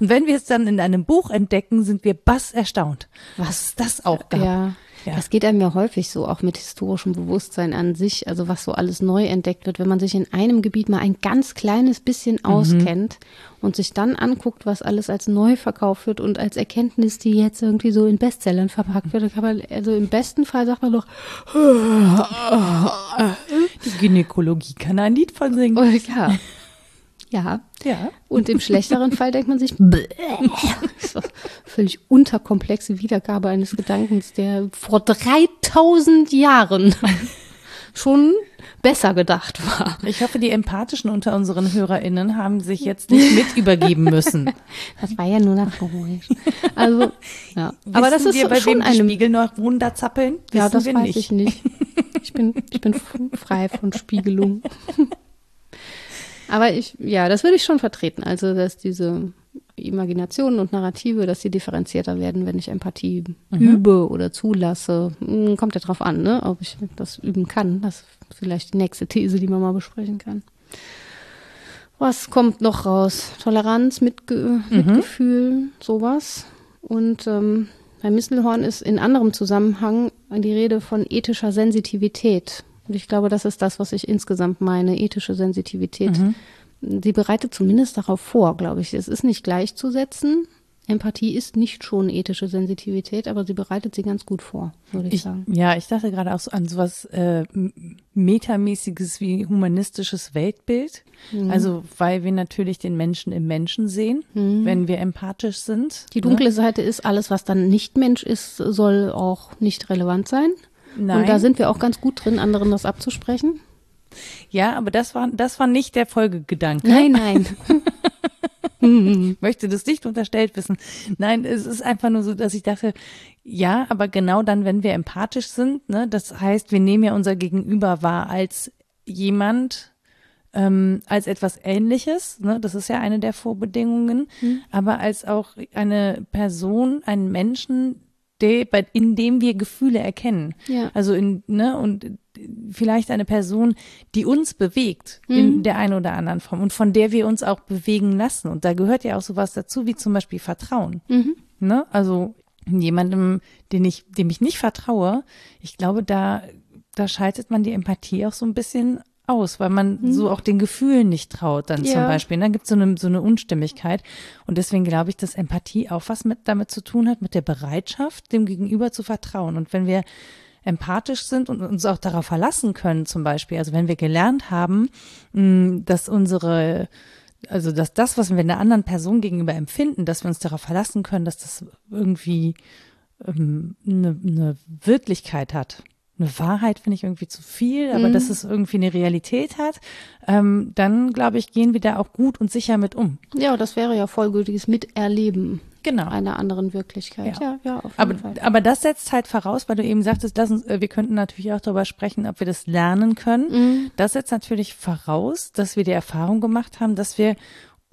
und wenn wir es dann in einem Buch entdecken, sind wir bass erstaunt. Was es das auch gab. Ja. Ja. Das geht einem ja häufig so, auch mit historischem Bewusstsein an sich, also was so alles neu entdeckt wird, wenn man sich in einem Gebiet mal ein ganz kleines bisschen Mhm. auskennt und sich dann anguckt, was alles als neu verkauft wird und als Erkenntnis, die jetzt irgendwie so in Bestsellern verpackt wird, dann kann man, also im besten Fall sagt man doch, Die Gynäkologie kann ein Lied von singen. oh, ja. Ja. Ja. Und im schlechteren Fall denkt man sich, bäh. so, völlig unterkomplexe Wiedergabe eines Gedankens, der vor 3000 Jahren schon besser gedacht war. Ich hoffe, die Empathischen unter unseren HörerInnen haben sich jetzt nicht mit übergeben müssen. Das war ja nur nachgeholt. Also, ja. Aber das ist wir, bei schon wem die eine. Spiegelneuronen da zappeln? Ja, Wissen das wir weiß nicht. ich nicht. Ich bin, ich bin frei von Spiegelung. Aber ich, ja, das würde ich schon vertreten. Also, dass diese Imaginationen und Narrative, dass sie differenzierter werden, wenn ich Empathie Mhm. übe oder zulasse. Hm, Kommt ja drauf an, ne? ob ich das üben kann. Das ist vielleicht die nächste These, die man mal besprechen kann. Was kommt noch raus? Toleranz, Mitge Mhm. Mitgefühl, sowas. Und ähm, bei Misselhorn ist in anderem Zusammenhang die Rede von ethischer Sensitivität. Und ich glaube, das ist das, was ich insgesamt meine, ethische Sensitivität. Mhm. Sie bereitet zumindest darauf vor, glaube ich. Es ist nicht gleichzusetzen. Empathie ist nicht schon ethische Sensitivität, aber sie bereitet sie ganz gut vor, würde ich, Ich, sagen. ja, ich dachte gerade auch so an sowas äh, metamäßiges wie humanistisches Weltbild. Mhm. Also weil wir natürlich den Menschen im Menschen sehen, wenn wir empathisch sind. Die dunkle Seite ist, alles, was dann nicht Mensch ist, soll auch nicht relevant sein. Nein. Und da sind wir auch ganz gut drin, anderen das abzusprechen. Ja, aber das war, das war nicht der Folgegedanke. Nein, nein. Ich möchte das nicht unterstellt wissen. Nein, es ist einfach nur so, dass ich dachte, ja, aber genau dann, wenn wir empathisch sind, ne, das heißt, wir nehmen ja unser Gegenüber wahr als jemand, ähm, als etwas Ähnliches, ne, das ist ja eine der Vorbedingungen, aber als auch eine Person, einen Menschen, der, bei, in dem wir Gefühle erkennen. Ja. Also in, ne, und vielleicht eine Person, die uns bewegt in der einen oder anderen Form und von der wir uns auch bewegen lassen. Und da gehört ja auch sowas dazu, wie zum Beispiel Vertrauen. Ne? Also jemandem, den ich, dem ich nicht vertraue, ich glaube, da, da schaltet man die Empathie auch so ein bisschen aus, weil man so auch den Gefühlen nicht traut, dann zum Ja. Beispiel. Da gibt es so eine, so eine Unstimmigkeit. Und deswegen glaube ich, dass Empathie auch was mit, damit zu tun hat, mit der Bereitschaft, dem Gegenüber zu vertrauen. Und wenn wir empathisch sind und uns auch darauf verlassen können, zum Beispiel, also wenn wir gelernt haben, mh, dass unsere also dass das, was wir einer anderen Person gegenüber empfinden, dass wir uns darauf verlassen können, dass das irgendwie ähm, eine, eine Wirklichkeit hat. Eine Wahrheit finde ich irgendwie zu viel, aber dass es irgendwie eine Realität hat, ähm, dann glaube ich, gehen wir da auch gut und sicher mit um. Ja, das wäre ja vollgültiges Miterleben Genau. einer anderen Wirklichkeit. Ja, ja, jeden Aber, Fall. aber das setzt halt voraus, weil du eben sagtest, lass uns, äh, wir könnten natürlich auch darüber sprechen, ob wir das lernen können. Mhm. Das setzt natürlich voraus, dass wir die Erfahrung gemacht haben, dass wir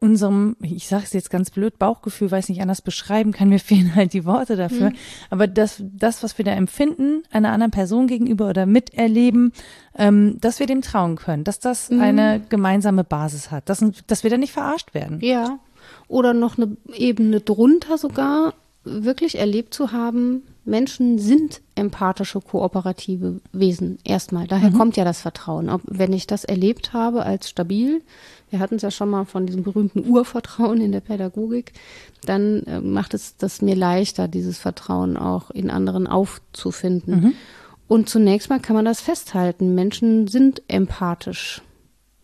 unserem, ich sage es jetzt ganz blöd, Bauchgefühl, weiß nicht anders beschreiben kann, mir fehlen halt die Worte dafür, mhm. aber das, das, was wir da empfinden, einer anderen Person gegenüber oder miterleben, ähm, dass wir dem trauen können, dass das mhm. eine gemeinsame Basis hat, dass, dass wir da nicht verarscht werden. Ja, oder noch eine Ebene drunter sogar, wirklich erlebt zu haben, Menschen sind empathische, kooperative Wesen erstmal. Daher mhm. kommt ja das Vertrauen. Ob, wenn ich das erlebt habe als stabil, wir hatten es ja schon mal von diesem berühmten Urvertrauen in der Pädagogik, dann äh, macht es das mir leichter, dieses Vertrauen auch in anderen aufzufinden. Mhm. Und zunächst mal kann man das festhalten. Menschen sind empathisch.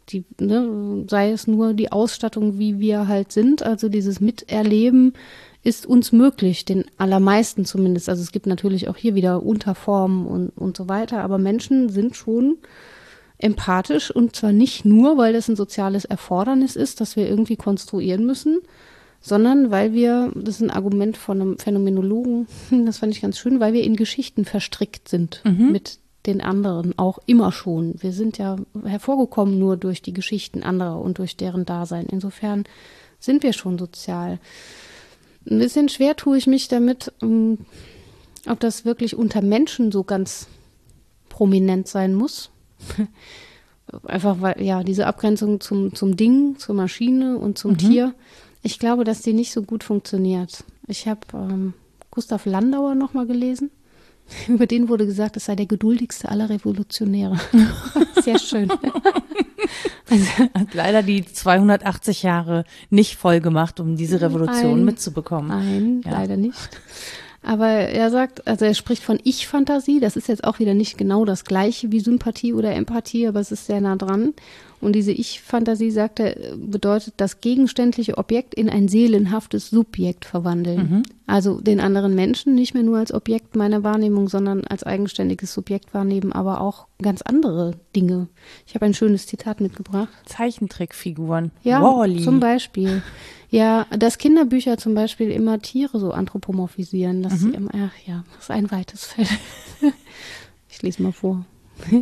Die, ne, sei es nur die Ausstattung, wie wir halt sind, also dieses Miterleben, ist uns möglich, den allermeisten zumindest. Also es gibt natürlich auch hier wieder Unterformen und, und so weiter, aber Menschen sind schon empathisch und zwar nicht nur, weil das ein soziales Erfordernis ist, das wir irgendwie konstruieren müssen, sondern weil wir, das ist ein Argument von einem Phänomenologen, das fand ich ganz schön, weil wir in Geschichten verstrickt sind mhm. mit den anderen, auch immer schon. Wir sind ja hervorgekommen nur durch die Geschichten anderer und durch deren Dasein. Insofern sind wir schon sozial. Ein bisschen schwer tue ich mich damit, ähm, ob das wirklich unter Menschen so ganz prominent sein muss. Einfach weil, ja, diese Abgrenzung zum, zum Ding, zur Maschine und zum mhm. Tier, ich glaube, dass die nicht so gut funktioniert. Ich habe ähm, Gustav Landauer nochmal gelesen. Über den wurde gesagt, es sei der geduldigste aller Revolutionäre. Sehr schön. Also, hat leider die 280 Jahre nicht voll gemacht, um diese Revolution Nein. mitzubekommen. Nein, ja. leider nicht. Aber er sagt, also er spricht von Ich-Fantasie. Das ist jetzt auch wieder nicht genau das gleiche wie Sympathie oder Empathie, aber es ist sehr nah dran. Und diese Ich-Fantasie, sagt er, bedeutet das gegenständliche Objekt in ein seelenhaftes Subjekt verwandeln. Mhm. Also den anderen Menschen nicht mehr nur als Objekt meiner Wahrnehmung, sondern als eigenständiges Subjekt wahrnehmen, aber auch ganz andere Dinge. Ich habe ein schönes Zitat mitgebracht. Zeichentrickfiguren. Ja, Wally. zum Beispiel. Ja, dass Kinderbücher zum Beispiel immer Tiere so anthropomorphisieren, dass mhm. sie immer, ach ja, das ist ein weites Feld. ich lese mal vor.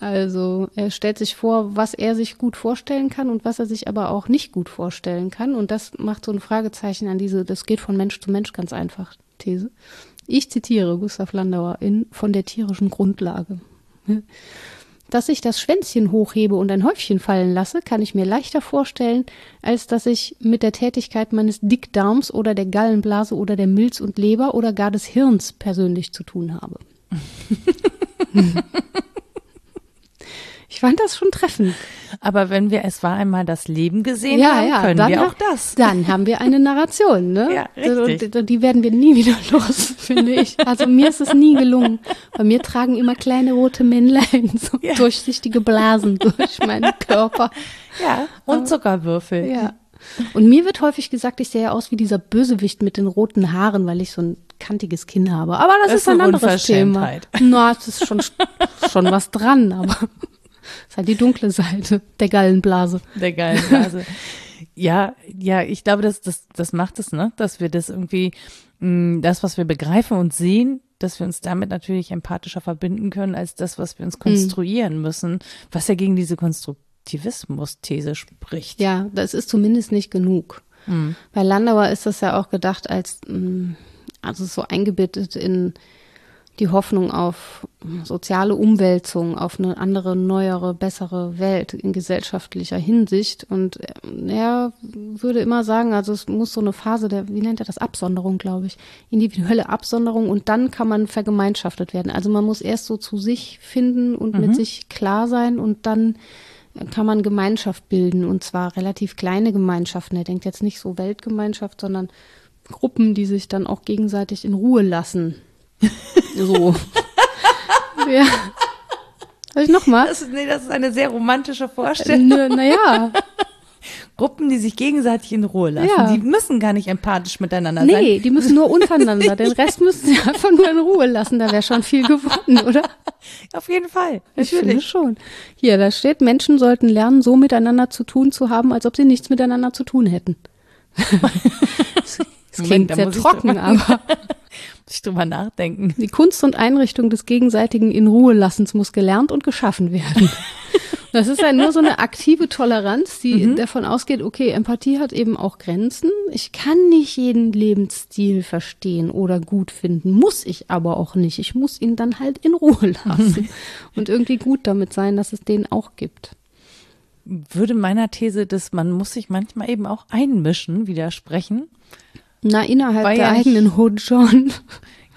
Also er stellt sich vor, was er sich gut vorstellen kann und was er sich aber auch nicht gut vorstellen kann. Und das macht so ein Fragezeichen an diese, das geht von Mensch zu Mensch ganz einfach, These. Ich zitiere Gustav Landauer in Von der tierischen Grundlage. Dass ich das Schwänzchen hochhebe und ein Häufchen fallen lasse, kann ich mir leichter vorstellen, als dass ich mit der Tätigkeit meines Dickdarms oder der Gallenblase oder der Milz und Leber oder gar des Hirns persönlich zu tun habe. Ich fand das schon treffend. Aber wenn wir es war einmal das Leben gesehen ja, haben, ja, können wir auch das. Dann haben wir eine Narration, ne? Ja, richtig. Und die werden wir nie wieder los, finde ich. Also mir ist es nie gelungen. Bei mir tragen immer kleine rote Männlein so ja. durchsichtige Blasen durch meinen Körper. Ja, und Zuckerwürfel. Ja. Und mir wird häufig gesagt, ich sehe aus wie dieser Bösewicht mit den roten Haaren, weil ich so ein kantiges Kinn habe. Aber das, das ist ein anderes Thema. Na, es ist schon, schon was dran, aber ist halt die dunkle Seite der Gallenblase. Der Gallenblase. ja, ja, ich glaube, das, das, das macht es, ne? Dass wir das irgendwie, mh, mm, das, was wir begreifen und sehen, dass wir uns damit natürlich empathischer verbinden können, als das, was wir uns konstruieren mhm. müssen, was ja gegen diese Konstruktivismus-These spricht. Ja, das ist zumindest nicht genug. Mhm. Bei Landauer ist das ja auch gedacht als, mm, also so eingebettet in die Hoffnung auf soziale Umwälzung, auf eine andere, neuere, bessere Welt in gesellschaftlicher Hinsicht. Und äh, er würde immer sagen, also es muss so eine Phase der, wie nennt er das, Absonderung, glaube ich, individuelle Absonderung und dann kann man vergemeinschaftet werden. Also man muss erst so zu sich finden und mhm. mit sich klar sein und dann kann man Gemeinschaft bilden und zwar relativ kleine Gemeinschaften. Er denkt jetzt nicht so Weltgemeinschaft, sondern Gruppen, die sich dann auch gegenseitig in Ruhe lassen so. Ja. Soll ich nochmal? Das, nee, das ist eine sehr romantische Vorstellung. Naja. Gruppen, die sich gegenseitig in Ruhe lassen. Ja. Die müssen gar nicht empathisch miteinander nee, sein. Nee, die müssen nur untereinander. Den Rest müssen sie einfach nur in Ruhe lassen. Da wäre schon viel gewonnen, oder? Auf jeden Fall. Ich finde schon. Hier, da steht, Menschen sollten lernen, so miteinander zu tun zu haben, als ob sie nichts miteinander zu tun hätten. das klingt Moment, sehr trocken, aber ich drüber nachdenken. Die Kunst und Einrichtung des gegenseitigen In Ruhe lassens muss gelernt und geschaffen werden. Das ist halt nur so eine aktive Toleranz, die mhm. davon ausgeht, okay, Empathie hat eben auch Grenzen. Ich kann nicht jeden Lebensstil verstehen oder gut finden, muss ich aber auch nicht. Ich muss ihn dann halt in Ruhe lassen und irgendwie gut damit sein, dass es den auch gibt. Würde meiner These, dass man muss sich manchmal eben auch einmischen, widersprechen. Na, innerhalb Weil der eigenen Hut schon.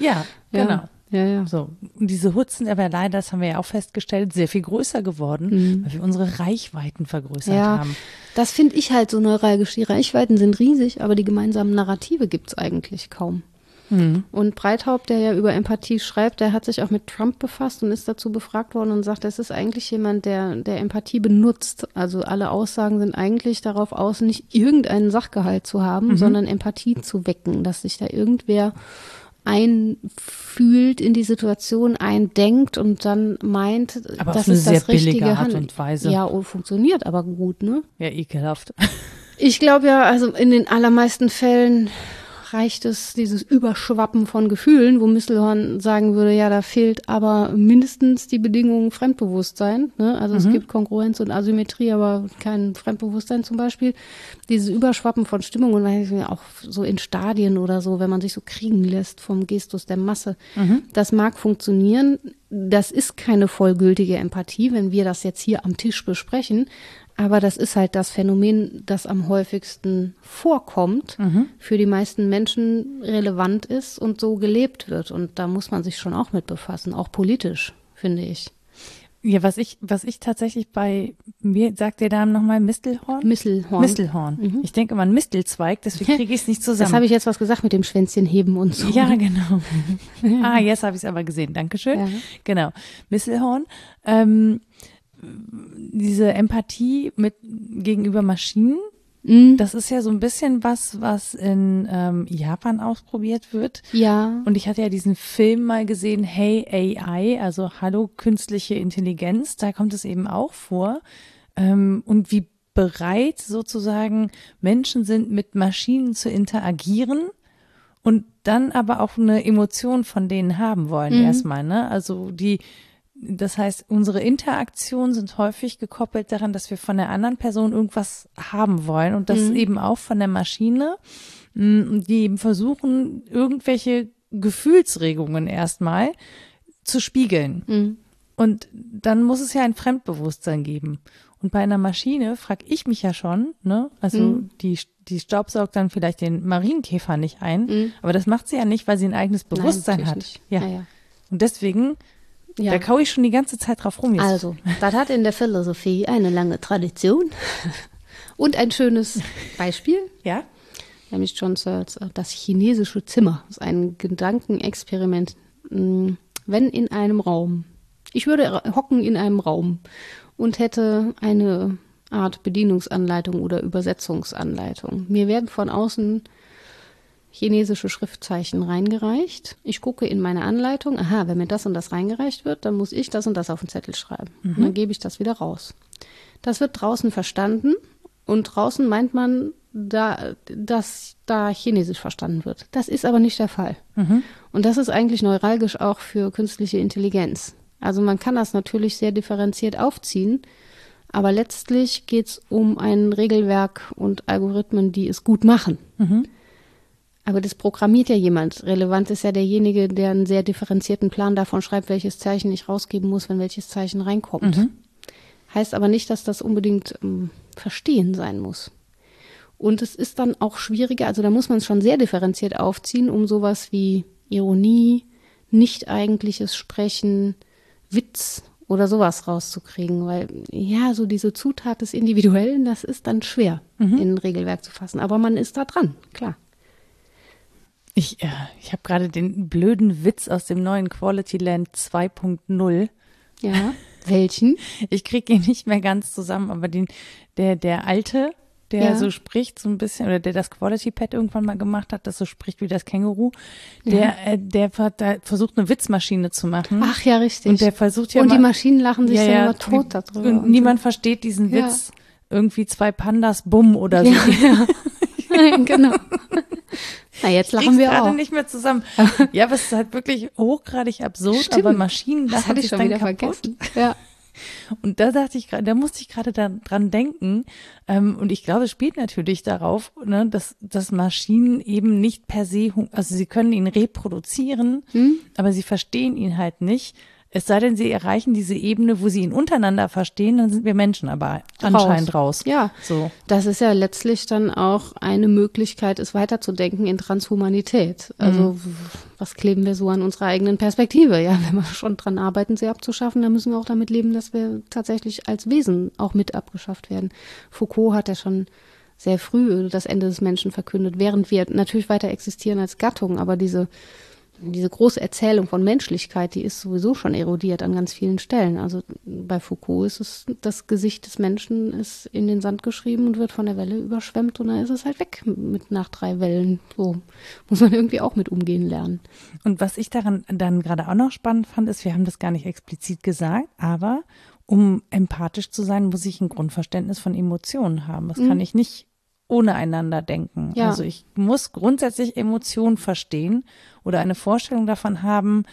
Ja, genau. Ja. Ja, ja. So. Und diese Hut sind aber leider, das haben wir ja auch festgestellt, sehr viel größer geworden, mhm. weil wir unsere Reichweiten vergrößert ja, haben. Das finde ich halt so neuralgisch. Die Reichweiten sind riesig, aber die gemeinsamen Narrative gibt es eigentlich kaum. Mhm. Und Breithaupt, der ja über Empathie schreibt, der hat sich auch mit Trump befasst und ist dazu befragt worden und sagt, es ist eigentlich jemand, der, der Empathie benutzt. Also alle Aussagen sind eigentlich darauf aus, nicht irgendeinen Sachgehalt zu haben, mhm. sondern Empathie zu wecken, dass sich da irgendwer einfühlt in die Situation, eindenkt und dann meint, aber das ist das richtige Art und Weise. Ja, und funktioniert aber gut, ne? Ja, ekelhaft. Ich glaube ja, also in den allermeisten Fällen reicht es, dieses Überschwappen von Gefühlen, wo Misselhorn sagen würde, ja, da fehlt aber mindestens die Bedingung Fremdbewusstsein. Ne? Also mhm. es gibt Kongruenz und Asymmetrie, aber kein Fremdbewusstsein zum Beispiel. Dieses Überschwappen von Stimmungen, auch so in Stadien oder so, wenn man sich so kriegen lässt vom Gestus der Masse, mhm. das mag funktionieren. Das ist keine vollgültige Empathie, wenn wir das jetzt hier am Tisch besprechen. Aber das ist halt das Phänomen, das am häufigsten vorkommt, mhm. für die meisten Menschen relevant ist und so gelebt wird. Und da muss man sich schon auch mit befassen, auch politisch, finde ich. Ja, was ich, was ich tatsächlich bei mir, sagt der Dame nochmal Mistelhorn? Mistelhorn. Mistelhorn. Mhm. Ich denke immer ein Mistelzweig, deswegen kriege ich es nicht zusammen. Das habe ich jetzt was gesagt mit dem Schwänzchen heben und so. Ja, genau. ah, jetzt habe ich es aber gesehen. Dankeschön. Ja. Genau. Mistelhorn. Ähm, diese Empathie mit gegenüber Maschinen, mhm. das ist ja so ein bisschen was, was in ähm, Japan ausprobiert wird. Ja. Und ich hatte ja diesen Film mal gesehen, Hey AI, also Hallo künstliche Intelligenz, da kommt es eben auch vor. Ähm, und wie bereit sozusagen Menschen sind, mit Maschinen zu interagieren und dann aber auch eine Emotion von denen haben wollen mhm. erstmal, ne? Also die das heißt, unsere Interaktionen sind häufig gekoppelt daran, dass wir von der anderen Person irgendwas haben wollen und das mhm. eben auch von der Maschine, mm, die eben versuchen, irgendwelche Gefühlsregungen erstmal zu spiegeln. Mhm. Und dann muss es ja ein Fremdbewusstsein geben. Und bei einer Maschine frage ich mich ja schon, ne? Also mhm. die, die staubsaugt dann vielleicht den Marienkäfer nicht ein, mhm. aber das macht sie ja nicht, weil sie ein eigenes Bewusstsein Nein, hat. Ja. ja. Und deswegen ja. Da kaue ich schon die ganze Zeit drauf rum. Jetzt. Also, das hat in der Philosophie eine lange Tradition und ein schönes Beispiel. Ja. Nämlich John Searles, äh, das chinesische Zimmer. Das ist ein Gedankenexperiment. Hm, wenn in einem Raum, ich würde hocken in einem Raum und hätte eine Art Bedienungsanleitung oder Übersetzungsanleitung. Mir werden von außen chinesische Schriftzeichen reingereicht. Ich gucke in meine Anleitung, aha, wenn mir das und das reingereicht wird, dann muss ich das und das auf den Zettel schreiben. Mhm. Und dann gebe ich das wieder raus. Das wird draußen verstanden und draußen meint man, da, dass da Chinesisch verstanden wird. Das ist aber nicht der Fall. Mhm. Und das ist eigentlich neuralgisch auch für künstliche Intelligenz. Also man kann das natürlich sehr differenziert aufziehen, aber letztlich geht es um ein Regelwerk und Algorithmen, die es gut machen. Mhm. Aber das programmiert ja jemand. Relevant ist ja derjenige, der einen sehr differenzierten Plan davon schreibt, welches Zeichen ich rausgeben muss, wenn welches Zeichen reinkommt. Mhm. Heißt aber nicht, dass das unbedingt ähm, Verstehen sein muss. Und es ist dann auch schwieriger, also da muss man es schon sehr differenziert aufziehen, um sowas wie Ironie, nicht eigentliches Sprechen, Witz oder sowas rauszukriegen, weil ja, so diese Zutat des Individuellen, das ist dann schwer mhm. in ein Regelwerk zu fassen. Aber man ist da dran, klar. Ich, äh, ich habe gerade den blöden Witz aus dem neuen Quality Land 2.0. Ja, welchen? Ich kriege ihn nicht mehr ganz zusammen, aber den, der, der alte, der ja. so spricht, so ein bisschen, oder der das Quality Pad irgendwann mal gemacht hat, das so spricht wie das Känguru, der, ja. äh, der, der, versucht eine Witzmaschine zu machen. Ach ja, richtig. Und der versucht ja Und mal, die Maschinen lachen sich ja, ja immer tot darüber. Und niemand so. versteht diesen Witz. Irgendwie zwei Pandas, bumm oder so. Ja, ja. genau. Na, jetzt lachen wir gerade nicht mehr zusammen. Ja, aber es ist halt wirklich hochgradig absurd, Stimmt. aber Maschinen lachen das hatte ich schon wieder kaputt. vergessen. Ja. Und da dachte ich gerade, da musste ich gerade dran denken. Ähm, und ich glaube, es spielt natürlich darauf, ne, dass, dass Maschinen eben nicht per se, also sie können ihn reproduzieren, hm? aber sie verstehen ihn halt nicht. Es sei denn, sie erreichen diese Ebene, wo sie ihn untereinander verstehen, dann sind wir Menschen aber anscheinend raus. Ja, so. Das ist ja letztlich dann auch eine Möglichkeit, es weiterzudenken in Transhumanität. Also mhm. was kleben wir so an unserer eigenen Perspektive? Ja, wenn wir schon dran arbeiten, sie abzuschaffen, dann müssen wir auch damit leben, dass wir tatsächlich als Wesen auch mit abgeschafft werden. Foucault hat ja schon sehr früh das Ende des Menschen verkündet, während wir natürlich weiter existieren als Gattung, aber diese diese große Erzählung von Menschlichkeit, die ist sowieso schon erodiert an ganz vielen Stellen. Also bei Foucault ist es, das Gesicht des Menschen ist in den Sand geschrieben und wird von der Welle überschwemmt und dann ist es halt weg mit nach drei Wellen. So muss man irgendwie auch mit umgehen lernen. Und was ich daran dann gerade auch noch spannend fand, ist, wir haben das gar nicht explizit gesagt, aber um empathisch zu sein, muss ich ein Grundverständnis von Emotionen haben. Das mhm. kann ich nicht ohne einander denken. Ja. Also ich muss grundsätzlich Emotionen verstehen oder eine Vorstellung davon haben,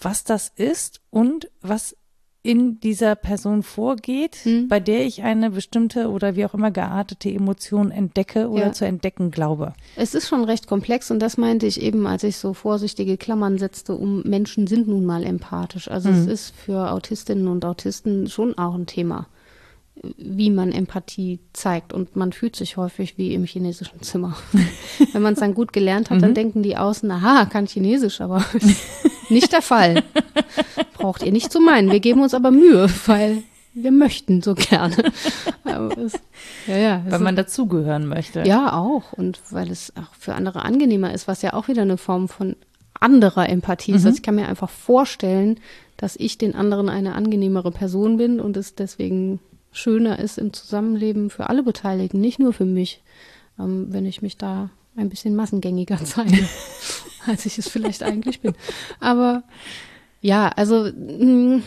was das ist und was in dieser Person vorgeht, hm. bei der ich eine bestimmte oder wie auch immer geartete Emotion entdecke oder ja. zu entdecken glaube. Es ist schon recht komplex und das meinte ich eben, als ich so vorsichtige Klammern setzte, um Menschen sind nun mal empathisch. Also hm. es ist für Autistinnen und Autisten schon auch ein Thema wie man Empathie zeigt. Und man fühlt sich häufig wie im chinesischen Zimmer. Wenn man es dann gut gelernt hat, dann mhm. denken die außen, aha, kann Chinesisch, aber nicht der Fall. Braucht ihr nicht zu meinen. Wir geben uns aber Mühe, weil wir möchten so gerne. Es, ja, ja, weil man dazugehören möchte. Ja, auch. Und weil es auch für andere angenehmer ist, was ja auch wieder eine Form von anderer Empathie ist. Mhm. Also ich kann mir einfach vorstellen, dass ich den anderen eine angenehmere Person bin und es deswegen schöner ist im Zusammenleben für alle Beteiligten, nicht nur für mich, ähm, wenn ich mich da ein bisschen massengängiger zeige, als ich es vielleicht eigentlich bin. Aber ja, also mm,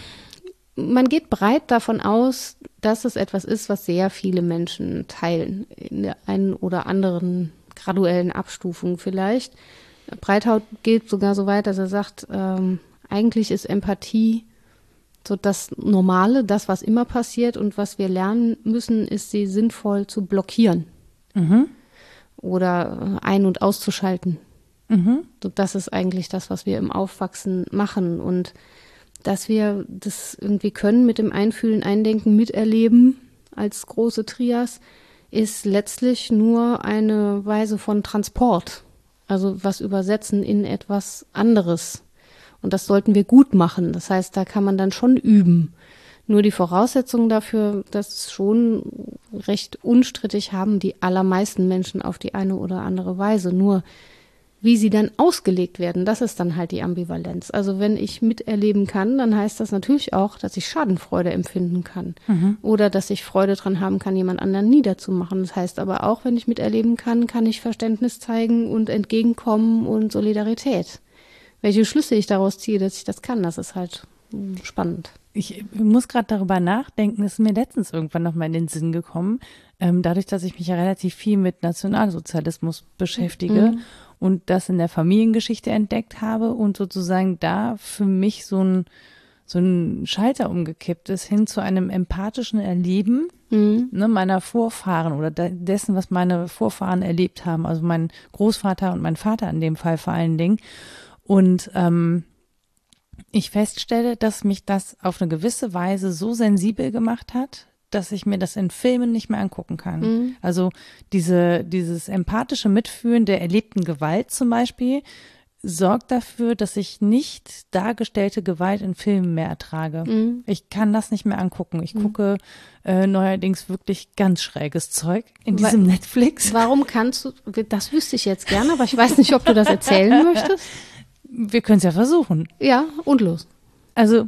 man geht breit davon aus, dass es etwas ist, was sehr viele Menschen teilen, in der einen oder anderen graduellen Abstufung vielleicht. Breithaut geht sogar so weit, dass er sagt, ähm, eigentlich ist Empathie so das Normale, das, was immer passiert und was wir lernen müssen, ist, sie sinnvoll zu blockieren. Mhm. Oder äh, ein- und auszuschalten. Mhm. So, das ist eigentlich das, was wir im Aufwachsen machen. Und dass wir das irgendwie können mit dem Einfühlen, Eindenken, Miterleben als große Trias, ist letztlich nur eine Weise von Transport. Also was übersetzen in etwas anderes. Und das sollten wir gut machen. Das heißt, da kann man dann schon üben. Nur die Voraussetzungen dafür, das schon recht unstrittig haben die allermeisten Menschen auf die eine oder andere Weise. Nur wie sie dann ausgelegt werden, das ist dann halt die Ambivalenz. Also wenn ich miterleben kann, dann heißt das natürlich auch, dass ich Schadenfreude empfinden kann. Mhm. Oder dass ich Freude dran haben kann, jemand anderen niederzumachen. Das heißt aber auch, wenn ich miterleben kann, kann ich Verständnis zeigen und entgegenkommen und Solidarität welche Schlüsse ich daraus ziehe, dass ich das kann, das ist halt spannend. Ich muss gerade darüber nachdenken, das ist mir letztens irgendwann nochmal in den Sinn gekommen, ähm, dadurch, dass ich mich ja relativ viel mit Nationalsozialismus beschäftige mhm. und das in der Familiengeschichte entdeckt habe und sozusagen da für mich so ein, so ein Schalter umgekippt ist hin zu einem empathischen Erleben mhm. ne, meiner Vorfahren oder dessen, was meine Vorfahren erlebt haben, also mein Großvater und mein Vater in dem Fall vor allen Dingen. Und ähm, ich feststelle, dass mich das auf eine gewisse Weise so sensibel gemacht hat, dass ich mir das in Filmen nicht mehr angucken kann. Mhm. Also diese, dieses empathische Mitfühlen der erlebten Gewalt zum Beispiel sorgt dafür, dass ich nicht dargestellte Gewalt in Filmen mehr ertrage. Mhm. Ich kann das nicht mehr angucken. Ich mhm. gucke äh, neuerdings wirklich ganz schräges Zeug in diesem Wa Netflix. Warum kannst du, das wüsste ich jetzt gerne, aber ich weiß nicht, ob du das erzählen möchtest. Wir können es ja versuchen. Ja, und los. Also,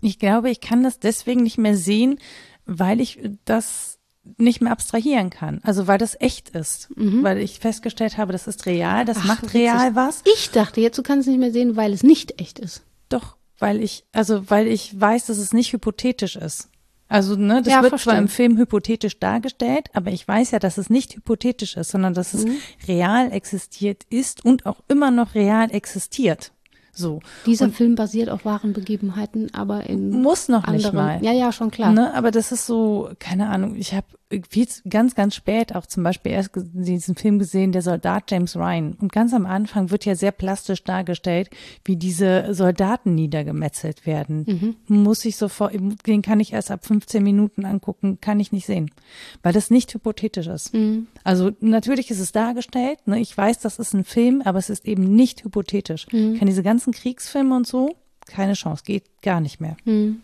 ich glaube, ich kann das deswegen nicht mehr sehen, weil ich das nicht mehr abstrahieren kann. Also weil das echt ist. Mhm. Weil ich festgestellt habe, das ist real, das Ach, macht real was. Ich dachte jetzt, du kannst es nicht mehr sehen, weil es nicht echt ist. Doch, weil ich, also weil ich weiß, dass es nicht hypothetisch ist. Also, ne, das ja, wird verstehe. zwar im Film hypothetisch dargestellt, aber ich weiß ja, dass es nicht hypothetisch ist, sondern dass es mhm. real existiert ist und auch immer noch real existiert. So. Dieser Und Film basiert auf wahren Begebenheiten, aber in muss noch nicht anderen. mal. Ja, ja, schon klar. Ne, aber das ist so, keine Ahnung, ich habe viel, ganz, ganz spät auch zum Beispiel erst diesen Film gesehen, der Soldat James Ryan. Und ganz am Anfang wird ja sehr plastisch dargestellt, wie diese Soldaten niedergemetzelt werden. Muss ich sofort, den kann ich erst ab 15 Minuten angucken, kann ich nicht sehen. Weil das nicht hypothetisch ist. Also natürlich ist es dargestellt, ne, ich weiß, das ist ein Film, aber es ist eben nicht hypothetisch. Ich kann diese ganzen Kriegsfilme und so, keine Chance, geht gar nicht mehr. Hm.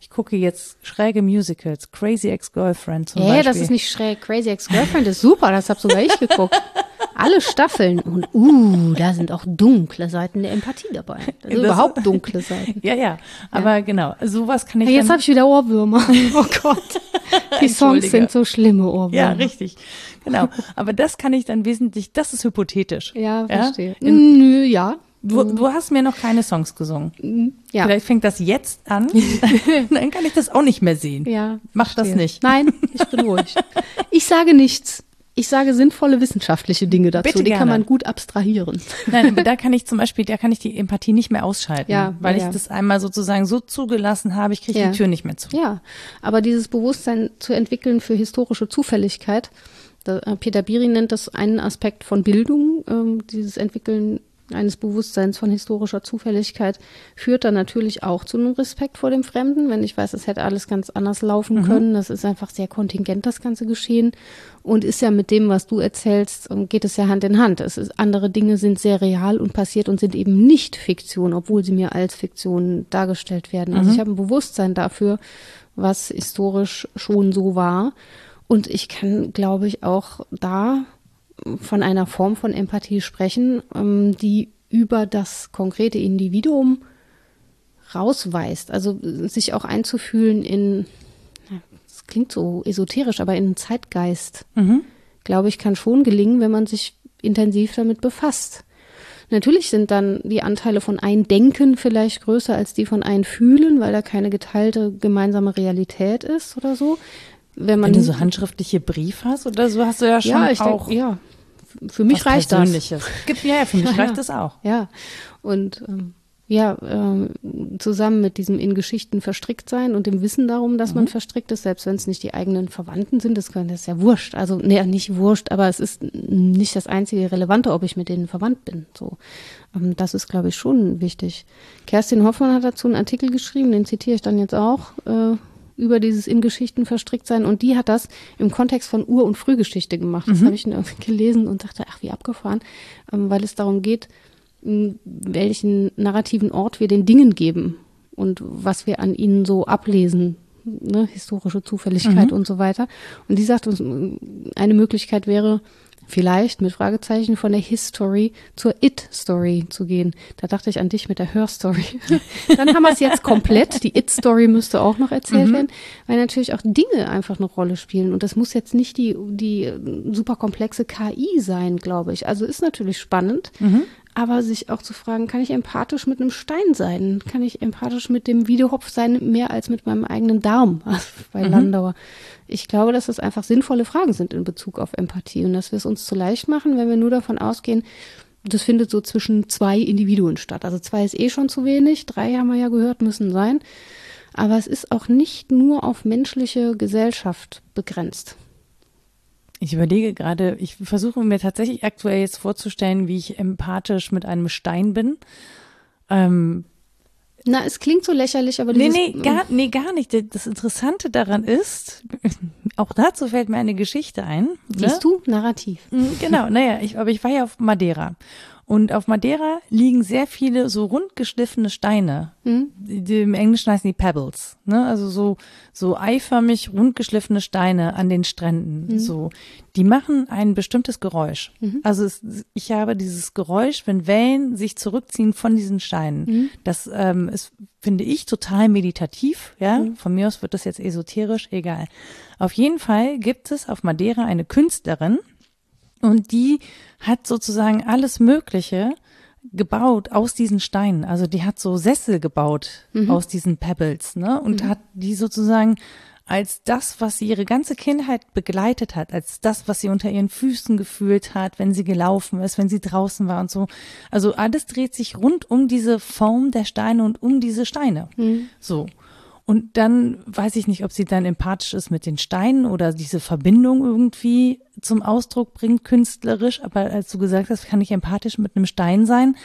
Ich gucke jetzt schräge Musicals, Crazy Ex-Girlfriend zum Ja, Beispiel. das ist nicht schräg. Crazy Ex-Girlfriend ist super, das habe sogar ich geguckt. Alle Staffeln. Und uh, da sind auch dunkle Seiten der Empathie dabei. Also Das- überhaupt dunkle Seiten. Ja, ja, aber genau, sowas kann ich Hey, jetzt habe ich wieder Ohrwürmer. Oh Gott. Die Songs sind so schlimme Ohrwürmer. Ja, richtig. Genau. Aber das kann ich dann wesentlich, das ist hypothetisch. Ja, verstehe. In, Nö, ja. Du, du hast mir noch keine Songs gesungen. Ja. Vielleicht fängt das jetzt an, dann kann ich das auch nicht mehr sehen. Ja. Mach das verstehe. nicht. Nein, ich bin ruhig. Ich sage nichts. Ich sage sinnvolle wissenschaftliche Dinge dazu. Bitte die kann gerne. man gut abstrahieren. Nein, aber da kann ich zum Beispiel, da kann ich die Empathie nicht mehr ausschalten, Ja, weil ja. ich das einmal sozusagen so zugelassen habe, ich kriege Ja. die Tür nicht mehr zu. Ja, aber dieses Bewusstsein zu entwickeln für historische Zufälligkeit, äh, Peter Biri nennt das einen Aspekt von Bildung, ähm, dieses Entwickeln eines Bewusstseins von historischer Zufälligkeit führt dann natürlich auch zu einem Respekt vor dem Fremden, wenn ich weiß, es hätte alles ganz anders laufen können. Das ist einfach sehr kontingent, das ganze Geschehen. Und ist ja mit dem, was du erzählst, ähm, geht es ja Hand in Hand. Es ist, andere Dinge sind sehr real und passiert und sind eben nicht Fiktion, obwohl sie mir als Fiktion dargestellt werden. Also ich habe ein Bewusstsein dafür, was historisch schon so war. Und ich kann, glaube ich, auch da von einer Form von Empathie sprechen, ähm, die über das konkrete Individuum rausweist. Also sich auch einzufühlen in, das klingt so esoterisch, aber in Zeitgeist, glaube ich, kann schon gelingen, wenn man sich intensiv damit befasst. Natürlich sind dann die Anteile von Eindenken vielleicht größer als die von Einfühlen, weil da keine geteilte gemeinsame Realität ist oder so. Wenn man Wenn du so handschriftliche Brief hast oder so, hast du ja schon ja, ich auch denke, ja. Für mich reicht das. Gibt, ja, für mich Ja, reicht das auch. Ja, und ähm, ja, ähm, zusammen mit diesem in Geschichten verstrickt sein und dem Wissen darum, dass Mhm. man verstrickt ist, selbst wenn es nicht die eigenen Verwandten sind, das, können, das ist ja wurscht. Also, nee, nicht wurscht, aber es ist nicht das einzige Relevante, ob ich mit denen verwandt bin. So, ähm, das ist, glaube ich, schon wichtig. Kerstin Hoffmann hat dazu einen Artikel geschrieben, den zitiere ich dann jetzt auch. Äh, über dieses in Geschichten verstrickt sein und die hat das im Kontext von Ur- und Frühgeschichte gemacht. Das habe ich gelesen und dachte, ach, wie abgefahren, ähm, weil es darum geht, welchen narrativen Ort wir den Dingen geben und was wir an ihnen so ablesen, ne, historische Zufälligkeit und so weiter. Und die sagt uns, eine Möglichkeit wäre, vielleicht mit Fragezeichen von der History zur It-Story zu gehen. Da dachte ich an dich mit der Hör-Story. Dann haben wir es jetzt komplett. Die It-Story müsste auch noch erzählt werden, weil natürlich auch Dinge einfach eine Rolle spielen. Und das muss jetzt nicht die, die äh, super komplexe KI sein, glaube ich. Also ist natürlich spannend, aber sich auch zu fragen, kann ich empathisch mit einem Stein sein? Kann ich empathisch mit dem Videohopf sein, mehr als mit meinem eigenen Darm also bei Landauer? Ich glaube, dass das einfach sinnvolle Fragen sind in Bezug auf Empathie und dass wir es uns zu leicht machen, wenn wir nur davon ausgehen, das findet so zwischen zwei Individuen statt. Also zwei ist eh schon zu wenig, drei haben wir ja gehört, müssen sein. Aber es ist auch nicht nur auf menschliche Gesellschaft begrenzt. Ich überlege gerade, ich versuche mir tatsächlich aktuell jetzt vorzustellen, wie ich empathisch mit einem Stein bin. Ähm, Na, es klingt so lächerlich, aber nee, dieses, nee, gar, nee, gar nicht. Das Interessante daran ist, auch dazu fällt mir eine Geschichte ein. siehst du, narrativ. Mm, Genau, naja, ich, aber ich war ja auf Madeira. Und auf Madeira liegen sehr viele so rund geschliffene Steine. Die, die, Im Englischen heißen die Pebbles. Ne? Also so, so eiförmig rund geschliffene Steine an den Stränden. So. Die machen ein bestimmtes Geräusch. Also es, ich habe dieses Geräusch, wenn Wellen sich zurückziehen von diesen Steinen. Das ähm, ist, finde ich, total meditativ. Ja, von mir aus wird das jetzt esoterisch, egal. Auf jeden Fall gibt es auf Madeira eine Künstlerin, und die hat sozusagen alles Mögliche gebaut aus diesen Steinen. Also die hat so Sessel gebaut aus diesen Pebbles, ne? Und hat die sozusagen als das, was sie ihre ganze Kindheit begleitet hat, als das, was sie unter ihren Füßen gefühlt hat, wenn sie gelaufen ist, wenn sie draußen war und so. Also alles dreht sich rund um diese Form der Steine und um diese Steine. Mhm. So. Und dann weiß ich nicht, ob sie dann empathisch ist mit den Steinen oder diese Verbindung irgendwie zum Ausdruck bringt, künstlerisch. Aber als du gesagt hast, kann ich empathisch mit einem Stein sein,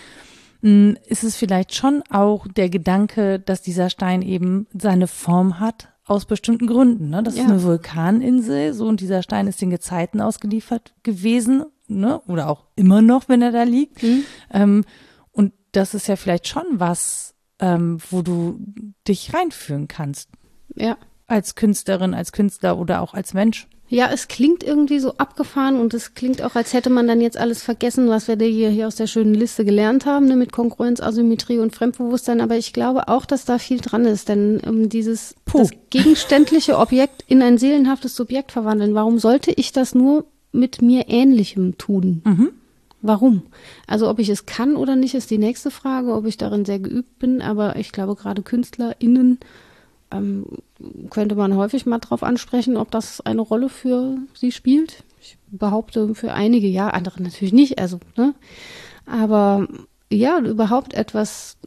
hm, ist es vielleicht schon auch der Gedanke, dass dieser Stein eben seine Form hat, aus bestimmten Gründen. Ne? Das ja. ist eine Vulkaninsel, so und dieser Stein ist den Gezeiten ausgeliefert gewesen, ne? Oder auch immer noch, wenn er da liegt. Mhm. Ähm, und das ist ja vielleicht schon was, ähm, wo du dich reinführen kannst. Ja. Als Künstlerin, als Künstler oder auch als Mensch. Ja, es klingt irgendwie so abgefahren und es klingt auch, als hätte man dann jetzt alles vergessen, was wir hier, hier aus der schönen Liste gelernt haben, ne, mit Konkurrenz, Asymmetrie und Fremdbewusstsein. Aber ich glaube auch, dass da viel dran ist, denn um, dieses das gegenständliche Objekt in ein seelenhaftes Subjekt verwandeln, warum sollte ich das nur mit mir Ähnlichem tun? Mhm. Warum? Also ob ich es kann oder nicht, ist die nächste Frage, ob ich darin sehr geübt bin. Aber ich glaube, gerade KünstlerInnen ähm, könnte man häufig mal darauf ansprechen, ob das eine Rolle für sie spielt. Ich behaupte für einige ja, andere natürlich nicht. Also, ne? Aber ja, überhaupt etwas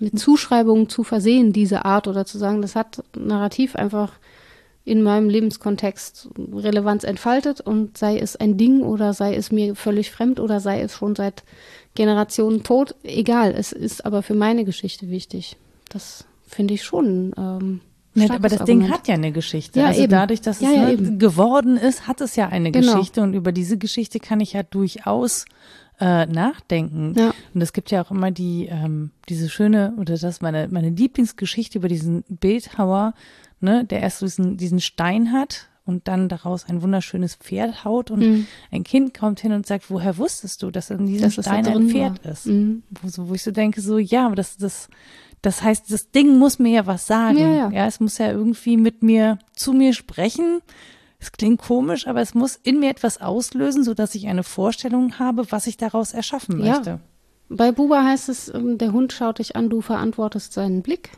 mit Zuschreibungen zu versehen, diese Art oder zu sagen, das hat narrativ einfach in meinem Lebenskontext Relevanz entfaltet und sei es ein Ding oder sei es mir völlig fremd oder sei es schon seit Generationen tot, egal, es ist aber für meine Geschichte wichtig. Das finde ich schon. Ähm, ja, aber das Argument. Ding hat ja eine Geschichte. Ja, also eben. dadurch, dass es ja, ja, ne, geworden ist, hat es ja eine genau. Geschichte und über diese Geschichte kann ich ja durchaus äh, nachdenken. Ja. Und es gibt ja auch immer die ähm, diese schöne oder das meine meine Lieblingsgeschichte über diesen Bildhauer, ne, der erst diesen diesen Stein hat und dann daraus ein wunderschönes Pferd haut und mhm. ein Kind kommt hin und sagt, woher wusstest du, dass in diesem das Stein ein Pferd war. ist? Mhm. Wo, so, wo ich so denke, so ja, aber das das das heißt, das Ding muss mir ja was sagen. Ja, ja. ja, es muss ja irgendwie mit mir, zu mir sprechen. Es klingt komisch, aber es muss in mir etwas auslösen, sodass ich eine Vorstellung habe, was ich daraus erschaffen möchte. Ja. Bei Buba heißt es, ähm, der Hund schaut dich an, du verantwortest seinen Blick.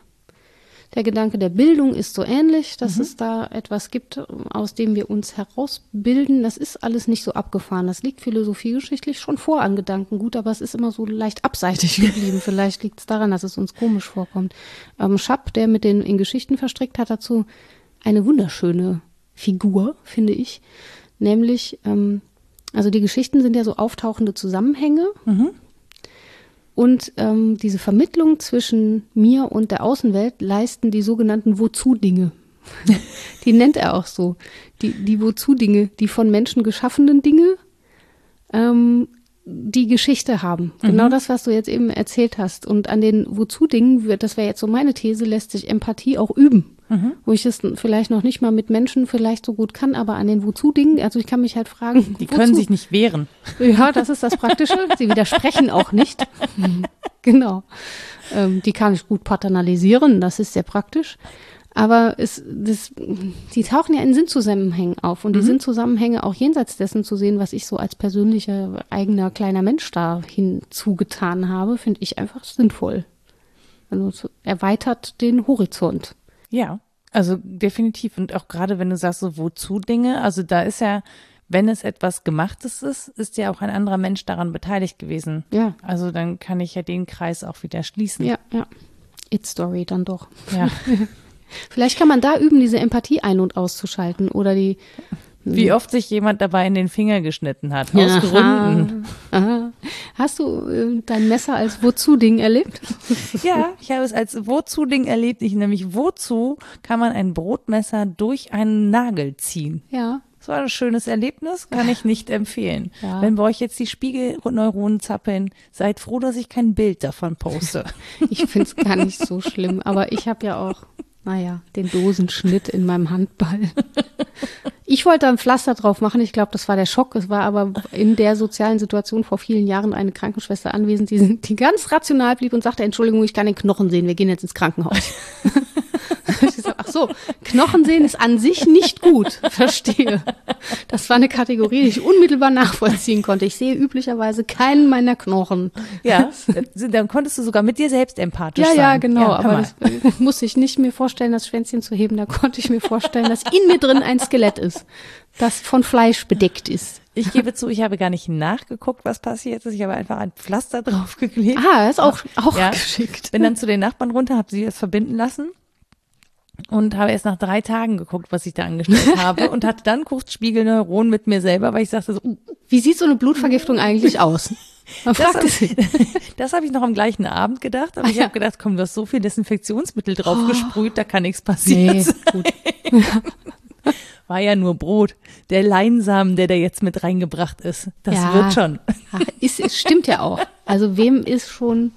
Der Gedanke der Bildung ist so ähnlich, dass mhm. es da etwas gibt, aus dem wir uns herausbilden. Das ist alles nicht so abgefahren. Das liegt philosophiegeschichtlich schon vor an Gedankengut, aber es ist immer so leicht abseitig geblieben. Vielleicht liegt es daran, dass es uns komisch vorkommt. Ähm, Schapp, der mit den in Geschichten verstrickt, hat dazu eine wunderschöne Figur, finde ich. Nämlich, ähm, also die Geschichten sind ja so auftauchende Zusammenhänge. Mhm. Und ähm, diese Vermittlung zwischen mir und der Außenwelt leisten die sogenannten Wozu-Dinge. die nennt er auch so. Die, die Wozu-Dinge, die von Menschen geschaffenen Dinge, ähm, die Geschichte haben. Genau mhm. Genau das, was du jetzt eben erzählt hast. Und an den Wozu-Dingen, das wäre jetzt so meine These, lässt sich Empathie auch üben. Mhm. Wo ich es vielleicht noch nicht mal mit Menschen vielleicht so gut kann, aber an den Wozu-Dingen, also ich kann mich halt fragen. Die wozu? können sich nicht wehren. Ja, das ist das Praktische. Sie widersprechen auch nicht. genau. Ähm, die kann ich gut paternalisieren, das ist sehr praktisch. Aber es, das, die tauchen ja in Sinnzusammenhängen auf und die mhm. Sinnzusammenhänge auch jenseits dessen zu sehen, was ich so als persönlicher eigener kleiner Mensch da hinzugetan habe, finde ich einfach sinnvoll. Also es erweitert den Horizont. Ja, also definitiv. Und auch gerade wenn du sagst, so wozu Dinge, also da ist ja, wenn es etwas Gemachtes ist, ist ja auch ein anderer Mensch daran beteiligt gewesen. Ja. Also dann kann ich ja den Kreis auch wieder schließen. Ja, ja. It's Story dann doch. Ja. Vielleicht kann man da üben, diese Empathie ein- und auszuschalten oder die wie oft sich jemand dabei in den Finger geschnitten hat, aus Aha. Gründen. Aha. Hast du äh, dein Messer als Wozu-Ding erlebt? Ja, ich habe es als Wozu-Ding erlebt. Ich nämlich, wozu kann man ein Brotmesser durch einen Nagel ziehen? Ja. Das war ein schönes Erlebnis, kann ich nicht empfehlen. Ja. Wenn bei euch jetzt die Spiegelneuronen zappeln, seid froh, dass ich kein Bild davon poste. Ich finde es gar nicht so schlimm, aber ich habe ja auch naja, den Dosenschnitt in meinem Handball. Ich wollte ein Pflaster drauf machen. Ich glaube, das war der Schock. Es war aber in der sozialen Situation vor vielen Jahren eine Krankenschwester anwesend, die, die ganz rational blieb und sagte, Entschuldigung, ich kann den Knochen sehen. Wir gehen jetzt ins Krankenhaus. ich sag, ach so, Knochen sehen ist an sich nicht gut. Verstehe. Das war eine Kategorie, die ich unmittelbar nachvollziehen konnte. Ich sehe üblicherweise keinen meiner Knochen. Ja, dann konntest du sogar mit dir selbst empathisch ja, sein. Ja, genau. Ja, aber das muss ich nicht mir vorstellen, das Schwänzchen zu heben. Da konnte ich mir vorstellen, dass in mir drin ein Skelett ist, das von Fleisch bedeckt ist. Ich gebe zu, ich habe gar nicht nachgeguckt, was passiert ist. Ich habe einfach ein Pflaster draufgeklebt. Ah, ist auch, auch ja. geschickt. Bin dann zu den Nachbarn runter, habe sie es verbinden lassen und habe erst nach drei Tagen geguckt, was ich da angestellt habe und hatte dann kurz Spiegelneuronen mit mir selber, weil ich sagte so, uh, wie sieht so eine Blutvergiftung eigentlich aus? Man das habe das hab ich noch am gleichen Abend gedacht, aber ah, ich habe gedacht, komm, du hast so viel Desinfektionsmittel drauf oh. gesprüht, da kann nichts passieren. Nee, war ja nur Brot. Der Leinsamen, der da jetzt mit reingebracht ist, das ja. wird schon. Ach, ist, es stimmt ja auch. Also wem ist schon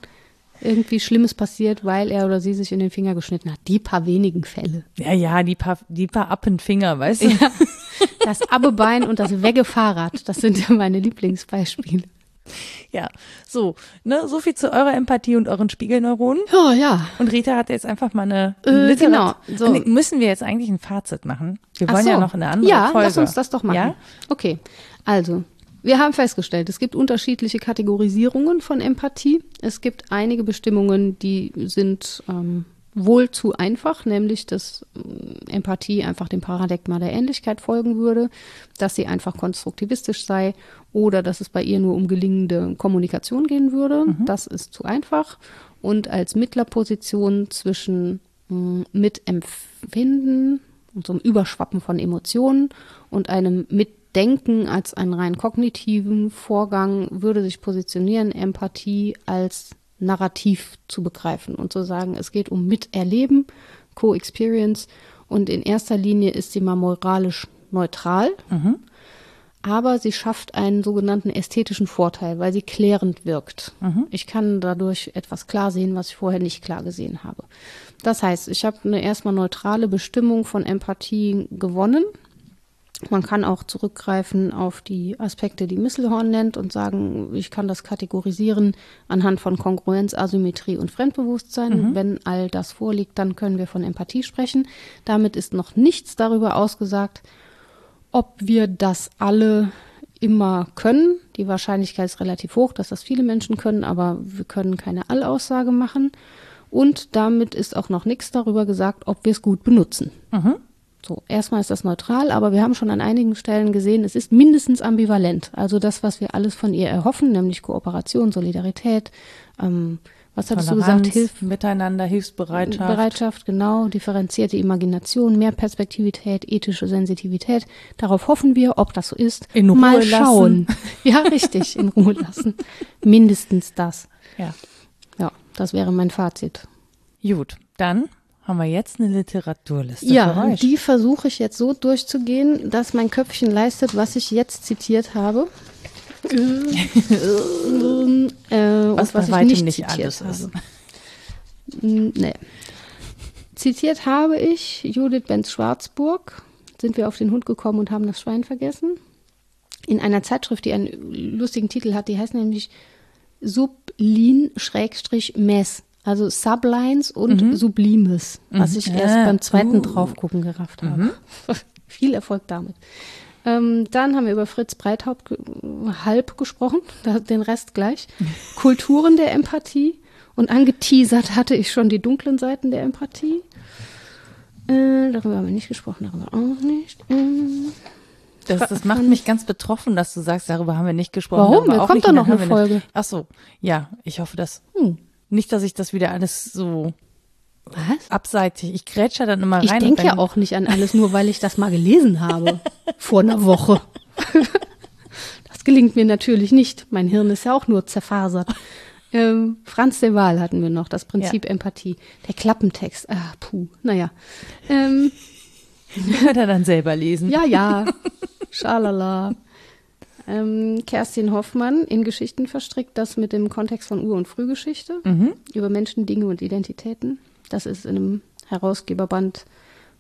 irgendwie Schlimmes passiert, weil er oder sie sich in den Finger geschnitten hat? Die paar wenigen Fälle. Ja, ja, die paar, die paar Appenfinger, weißt du? Ja, das Abbebein und das Weggefahrrad, das sind ja meine Lieblingsbeispiele. Ja, so, ne, so viel zu eurer Empathie und euren Spiegelneuronen. Ja, ja. Und Rita hat jetzt einfach mal eine äh, Genau. So. Müssen wir jetzt eigentlich ein Fazit machen? Wir wollen so. ja noch eine andere ja, Folge. Ja, lass uns das doch machen. Ja? Okay. Also, wir haben festgestellt, es gibt unterschiedliche Kategorisierungen von Empathie. Es gibt einige Bestimmungen, die sind ähm, wohl zu einfach, nämlich dass äh, Empathie einfach dem Paradigma der Ähnlichkeit folgen würde, dass sie einfach konstruktivistisch sei oder dass es bei ihr nur um gelingende Kommunikation gehen würde. Mhm. Das ist zu einfach. Und als Mittlerposition zwischen mh, Mitempfinden und so einem Überschwappen von Emotionen und einem Mitdenken als einen rein kognitiven Vorgang würde sich positionieren Empathie als narrativ zu begreifen und zu sagen, es geht um Miterleben, Co-Experience und in erster Linie ist sie mal moralisch neutral, mhm. aber sie schafft einen sogenannten ästhetischen Vorteil, weil sie klärend wirkt. Mhm. Ich kann dadurch etwas klar sehen, was ich vorher nicht klar gesehen habe. Das heißt, ich habe eine erstmal neutrale Bestimmung von Empathie gewonnen man kann auch zurückgreifen auf die Aspekte, die Misselhorn nennt und sagen, ich kann das kategorisieren anhand von Kongruenz, Asymmetrie und Fremdbewusstsein. Mhm. Wenn all das vorliegt, dann können wir von Empathie sprechen. Damit ist noch nichts darüber ausgesagt, ob wir das alle immer können. Die Wahrscheinlichkeit ist relativ hoch, dass das viele Menschen können, aber wir können keine Allaussage machen. Und damit ist auch noch nichts darüber gesagt, ob wir es gut benutzen. Mhm. So, erstmal ist das neutral, aber wir haben schon an einigen Stellen gesehen, es ist mindestens ambivalent. Also das, was wir alles von ihr erhoffen, nämlich Kooperation, Solidarität, ähm, was hattest Toleranz, du gesagt? Hilf Miteinander, Hilfsbereitschaft. Bereitschaft, genau, differenzierte Imagination, mehr Perspektivität, ethische Sensitivität. Darauf hoffen wir, ob das so ist. In Ruhe Mal schauen. Lassen. Ja, richtig, in Ruhe lassen. Mindestens das. Ja. Ja, das wäre mein Fazit. Gut, dann haben wir jetzt eine Literaturliste ja, die versuche ich jetzt so durchzugehen, dass mein Köpfchen leistet, was ich jetzt zitiert habe. äh, was, was ich nicht, nicht alles habe. ist. Nee. Zitiert habe ich Judith Benz Schwarzburg. Sind wir auf den Hund gekommen und haben das Schwein vergessen. In einer Zeitschrift, die einen lustigen Titel hat, die heißt nämlich Sublin-Mess. Also Sublines und mhm. Sublimes, was ich mhm. erst ah, beim zweiten uh. Draufgucken gerafft habe. Mhm. Viel Erfolg damit. Ähm, dann haben wir über Fritz Breithaupt halb gesprochen, den Rest gleich. Kulturen der Empathie. Und angeteasert hatte ich schon die dunklen Seiten der Empathie. Äh, darüber haben wir nicht gesprochen, darüber auch nicht. Äh, das, das macht mich ganz betroffen, dass du sagst, darüber haben wir nicht gesprochen. Warum? Da kommt doch noch eine Folge. Ach so, ja, ich hoffe, dass. Hm. Nicht, dass ich das wieder alles so was? Abseitig. Ich grätsche dann immer rein. Ich denke ja auch nicht an alles, nur weil ich das mal gelesen habe. vor einer Woche. das gelingt mir natürlich nicht. Mein Hirn ist ja auch nur zerfasert. Ähm, Franz de Waal hatten wir noch, das Prinzip ja. Empathie. Der Klappentext. Ah, puh, naja. Ähm, Wird er dann selber lesen. Ja, ja. Schalala. Ähm, Kerstin Hoffmann in Geschichten verstrickt, das mit dem Kontext von Ur- und Frühgeschichte mhm. über Menschen, Dinge und Identitäten. Das ist in einem Herausgeberband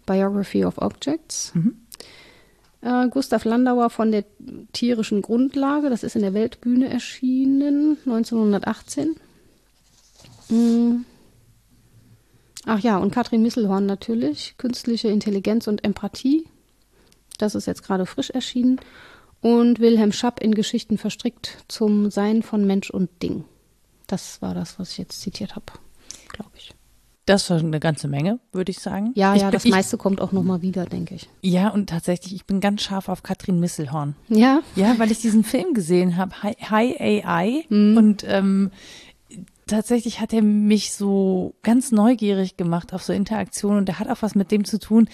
Biography of Objects. Mhm. Äh, Gustav Landauer von der tierischen Grundlage, das ist in der Weltbühne erschienen, 1918. Mhm. Ach ja, und Katrin Misselhorn natürlich, künstliche Intelligenz und Empathie, Das ist jetzt gerade frisch erschienen. Und Wilhelm Schapp in Geschichten verstrickt zum Sein von Mensch und Ding. Das war das, was ich jetzt zitiert habe, glaube ich. Das war eine ganze Menge, würde ich sagen. Ja, ich ja, bin, das meiste kommt auch nochmal wieder, denke ich. Ja, und tatsächlich, ich bin ganz scharf auf Katrin Misselhorn. Ja? Ja, weil ich diesen Film gesehen habe, Hi, Hi AI. Mhm. Und ähm, tatsächlich hat er mich so ganz neugierig gemacht auf so Interaktionen. Und der hat auch was mit dem zu tun,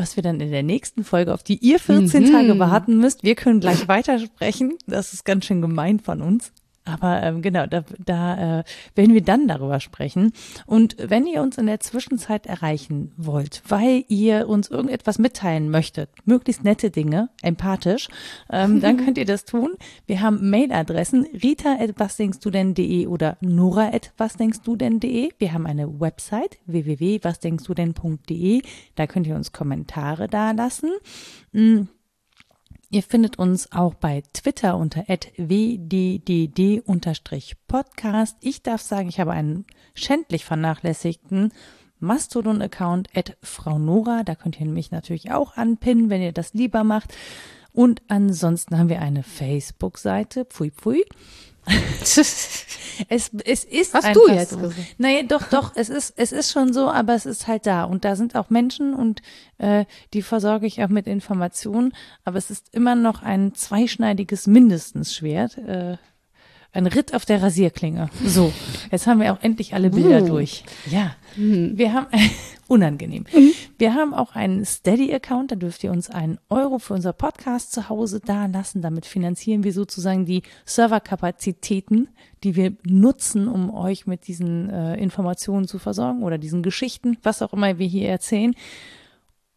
was wir dann in der nächsten Folge, auf die ihr 14 mhm. Tage warten müsst. Wir können gleich weitersprechen. Das ist ganz schön gemein von uns. Aber ähm, genau, da, da äh, werden wir dann darüber sprechen. Und wenn ihr uns in der Zwischenzeit erreichen wollt, weil ihr uns irgendetwas mitteilen möchtet, möglichst nette Dinge, empathisch, ähm, dann könnt ihr das tun. Wir haben Mailadressen rita.wasdenkstudenn.de oder nora.wasdenkstudenn.de. Wir haben eine Website www.wasdenkstudenn.de. Da könnt ihr uns Kommentare da lassen. Ihr findet uns auch bei Twitter unter wddd-podcast. Ich darf sagen, ich habe einen schändlich vernachlässigten Mastodon-Account at Frau Nora. Da könnt ihr mich natürlich auch anpinnen, wenn ihr das lieber macht. Und ansonsten haben wir eine Facebook-Seite, pfui pfui. es, es ist Hast du jetzt so. gesagt? Naja, doch, doch, es ist, es ist schon so, aber es ist halt da. Und da sind auch Menschen und äh, die versorge ich auch mit Informationen. Aber es ist immer noch ein zweischneidiges mindestens Schwert. Äh, ein Ritt auf der Rasierklinge. So, jetzt haben wir auch endlich alle Bilder Uh. durch. Ja, Mhm. wir haben unangenehm. Wir haben auch einen Steady-Account, da dürft ihr uns einen Euro für unser Podcast zu Hause da lassen. Damit finanzieren wir sozusagen die Serverkapazitäten, die wir nutzen, um euch mit diesen äh, Informationen zu versorgen oder diesen Geschichten, was auch immer wir hier erzählen.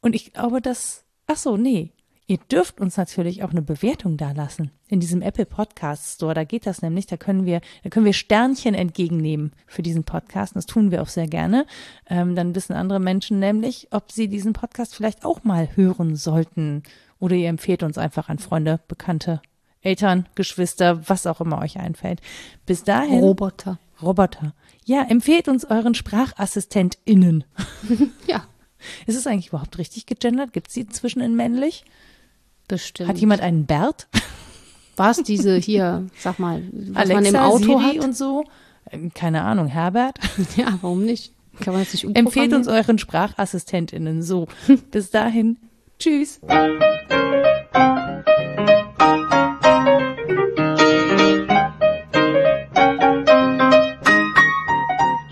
Und ich glaube, dass, ach so, nee. Ihr dürft uns natürlich auch eine Bewertung da lassen in diesem Apple Podcast Store. Da geht das nämlich. Da können wir, da können wir Sternchen entgegennehmen für diesen Podcast. Und das tun wir auch sehr gerne. Ähm, dann wissen andere Menschen nämlich, ob sie diesen Podcast vielleicht auch mal hören sollten. Oder ihr empfehlt uns einfach an Freunde, Bekannte, Eltern, Geschwister, was auch immer euch einfällt. Bis dahin. Roboter. Roboter. Ja, empfehlt uns euren SprachassistentInnen. Ja, Ist es eigentlich überhaupt richtig gegendert? Gibt es die inzwischen in männlich? Bestimmt. Hat jemand einen Bert? War es diese hier, sag mal, was Alexa, man im Auto Siri hat? und so? Ähm, Keine Ahnung, Herbert? Ja, warum nicht? Kann man das nicht Empfehlt uns euren SprachassistentInnen. So, bis dahin. Tschüss.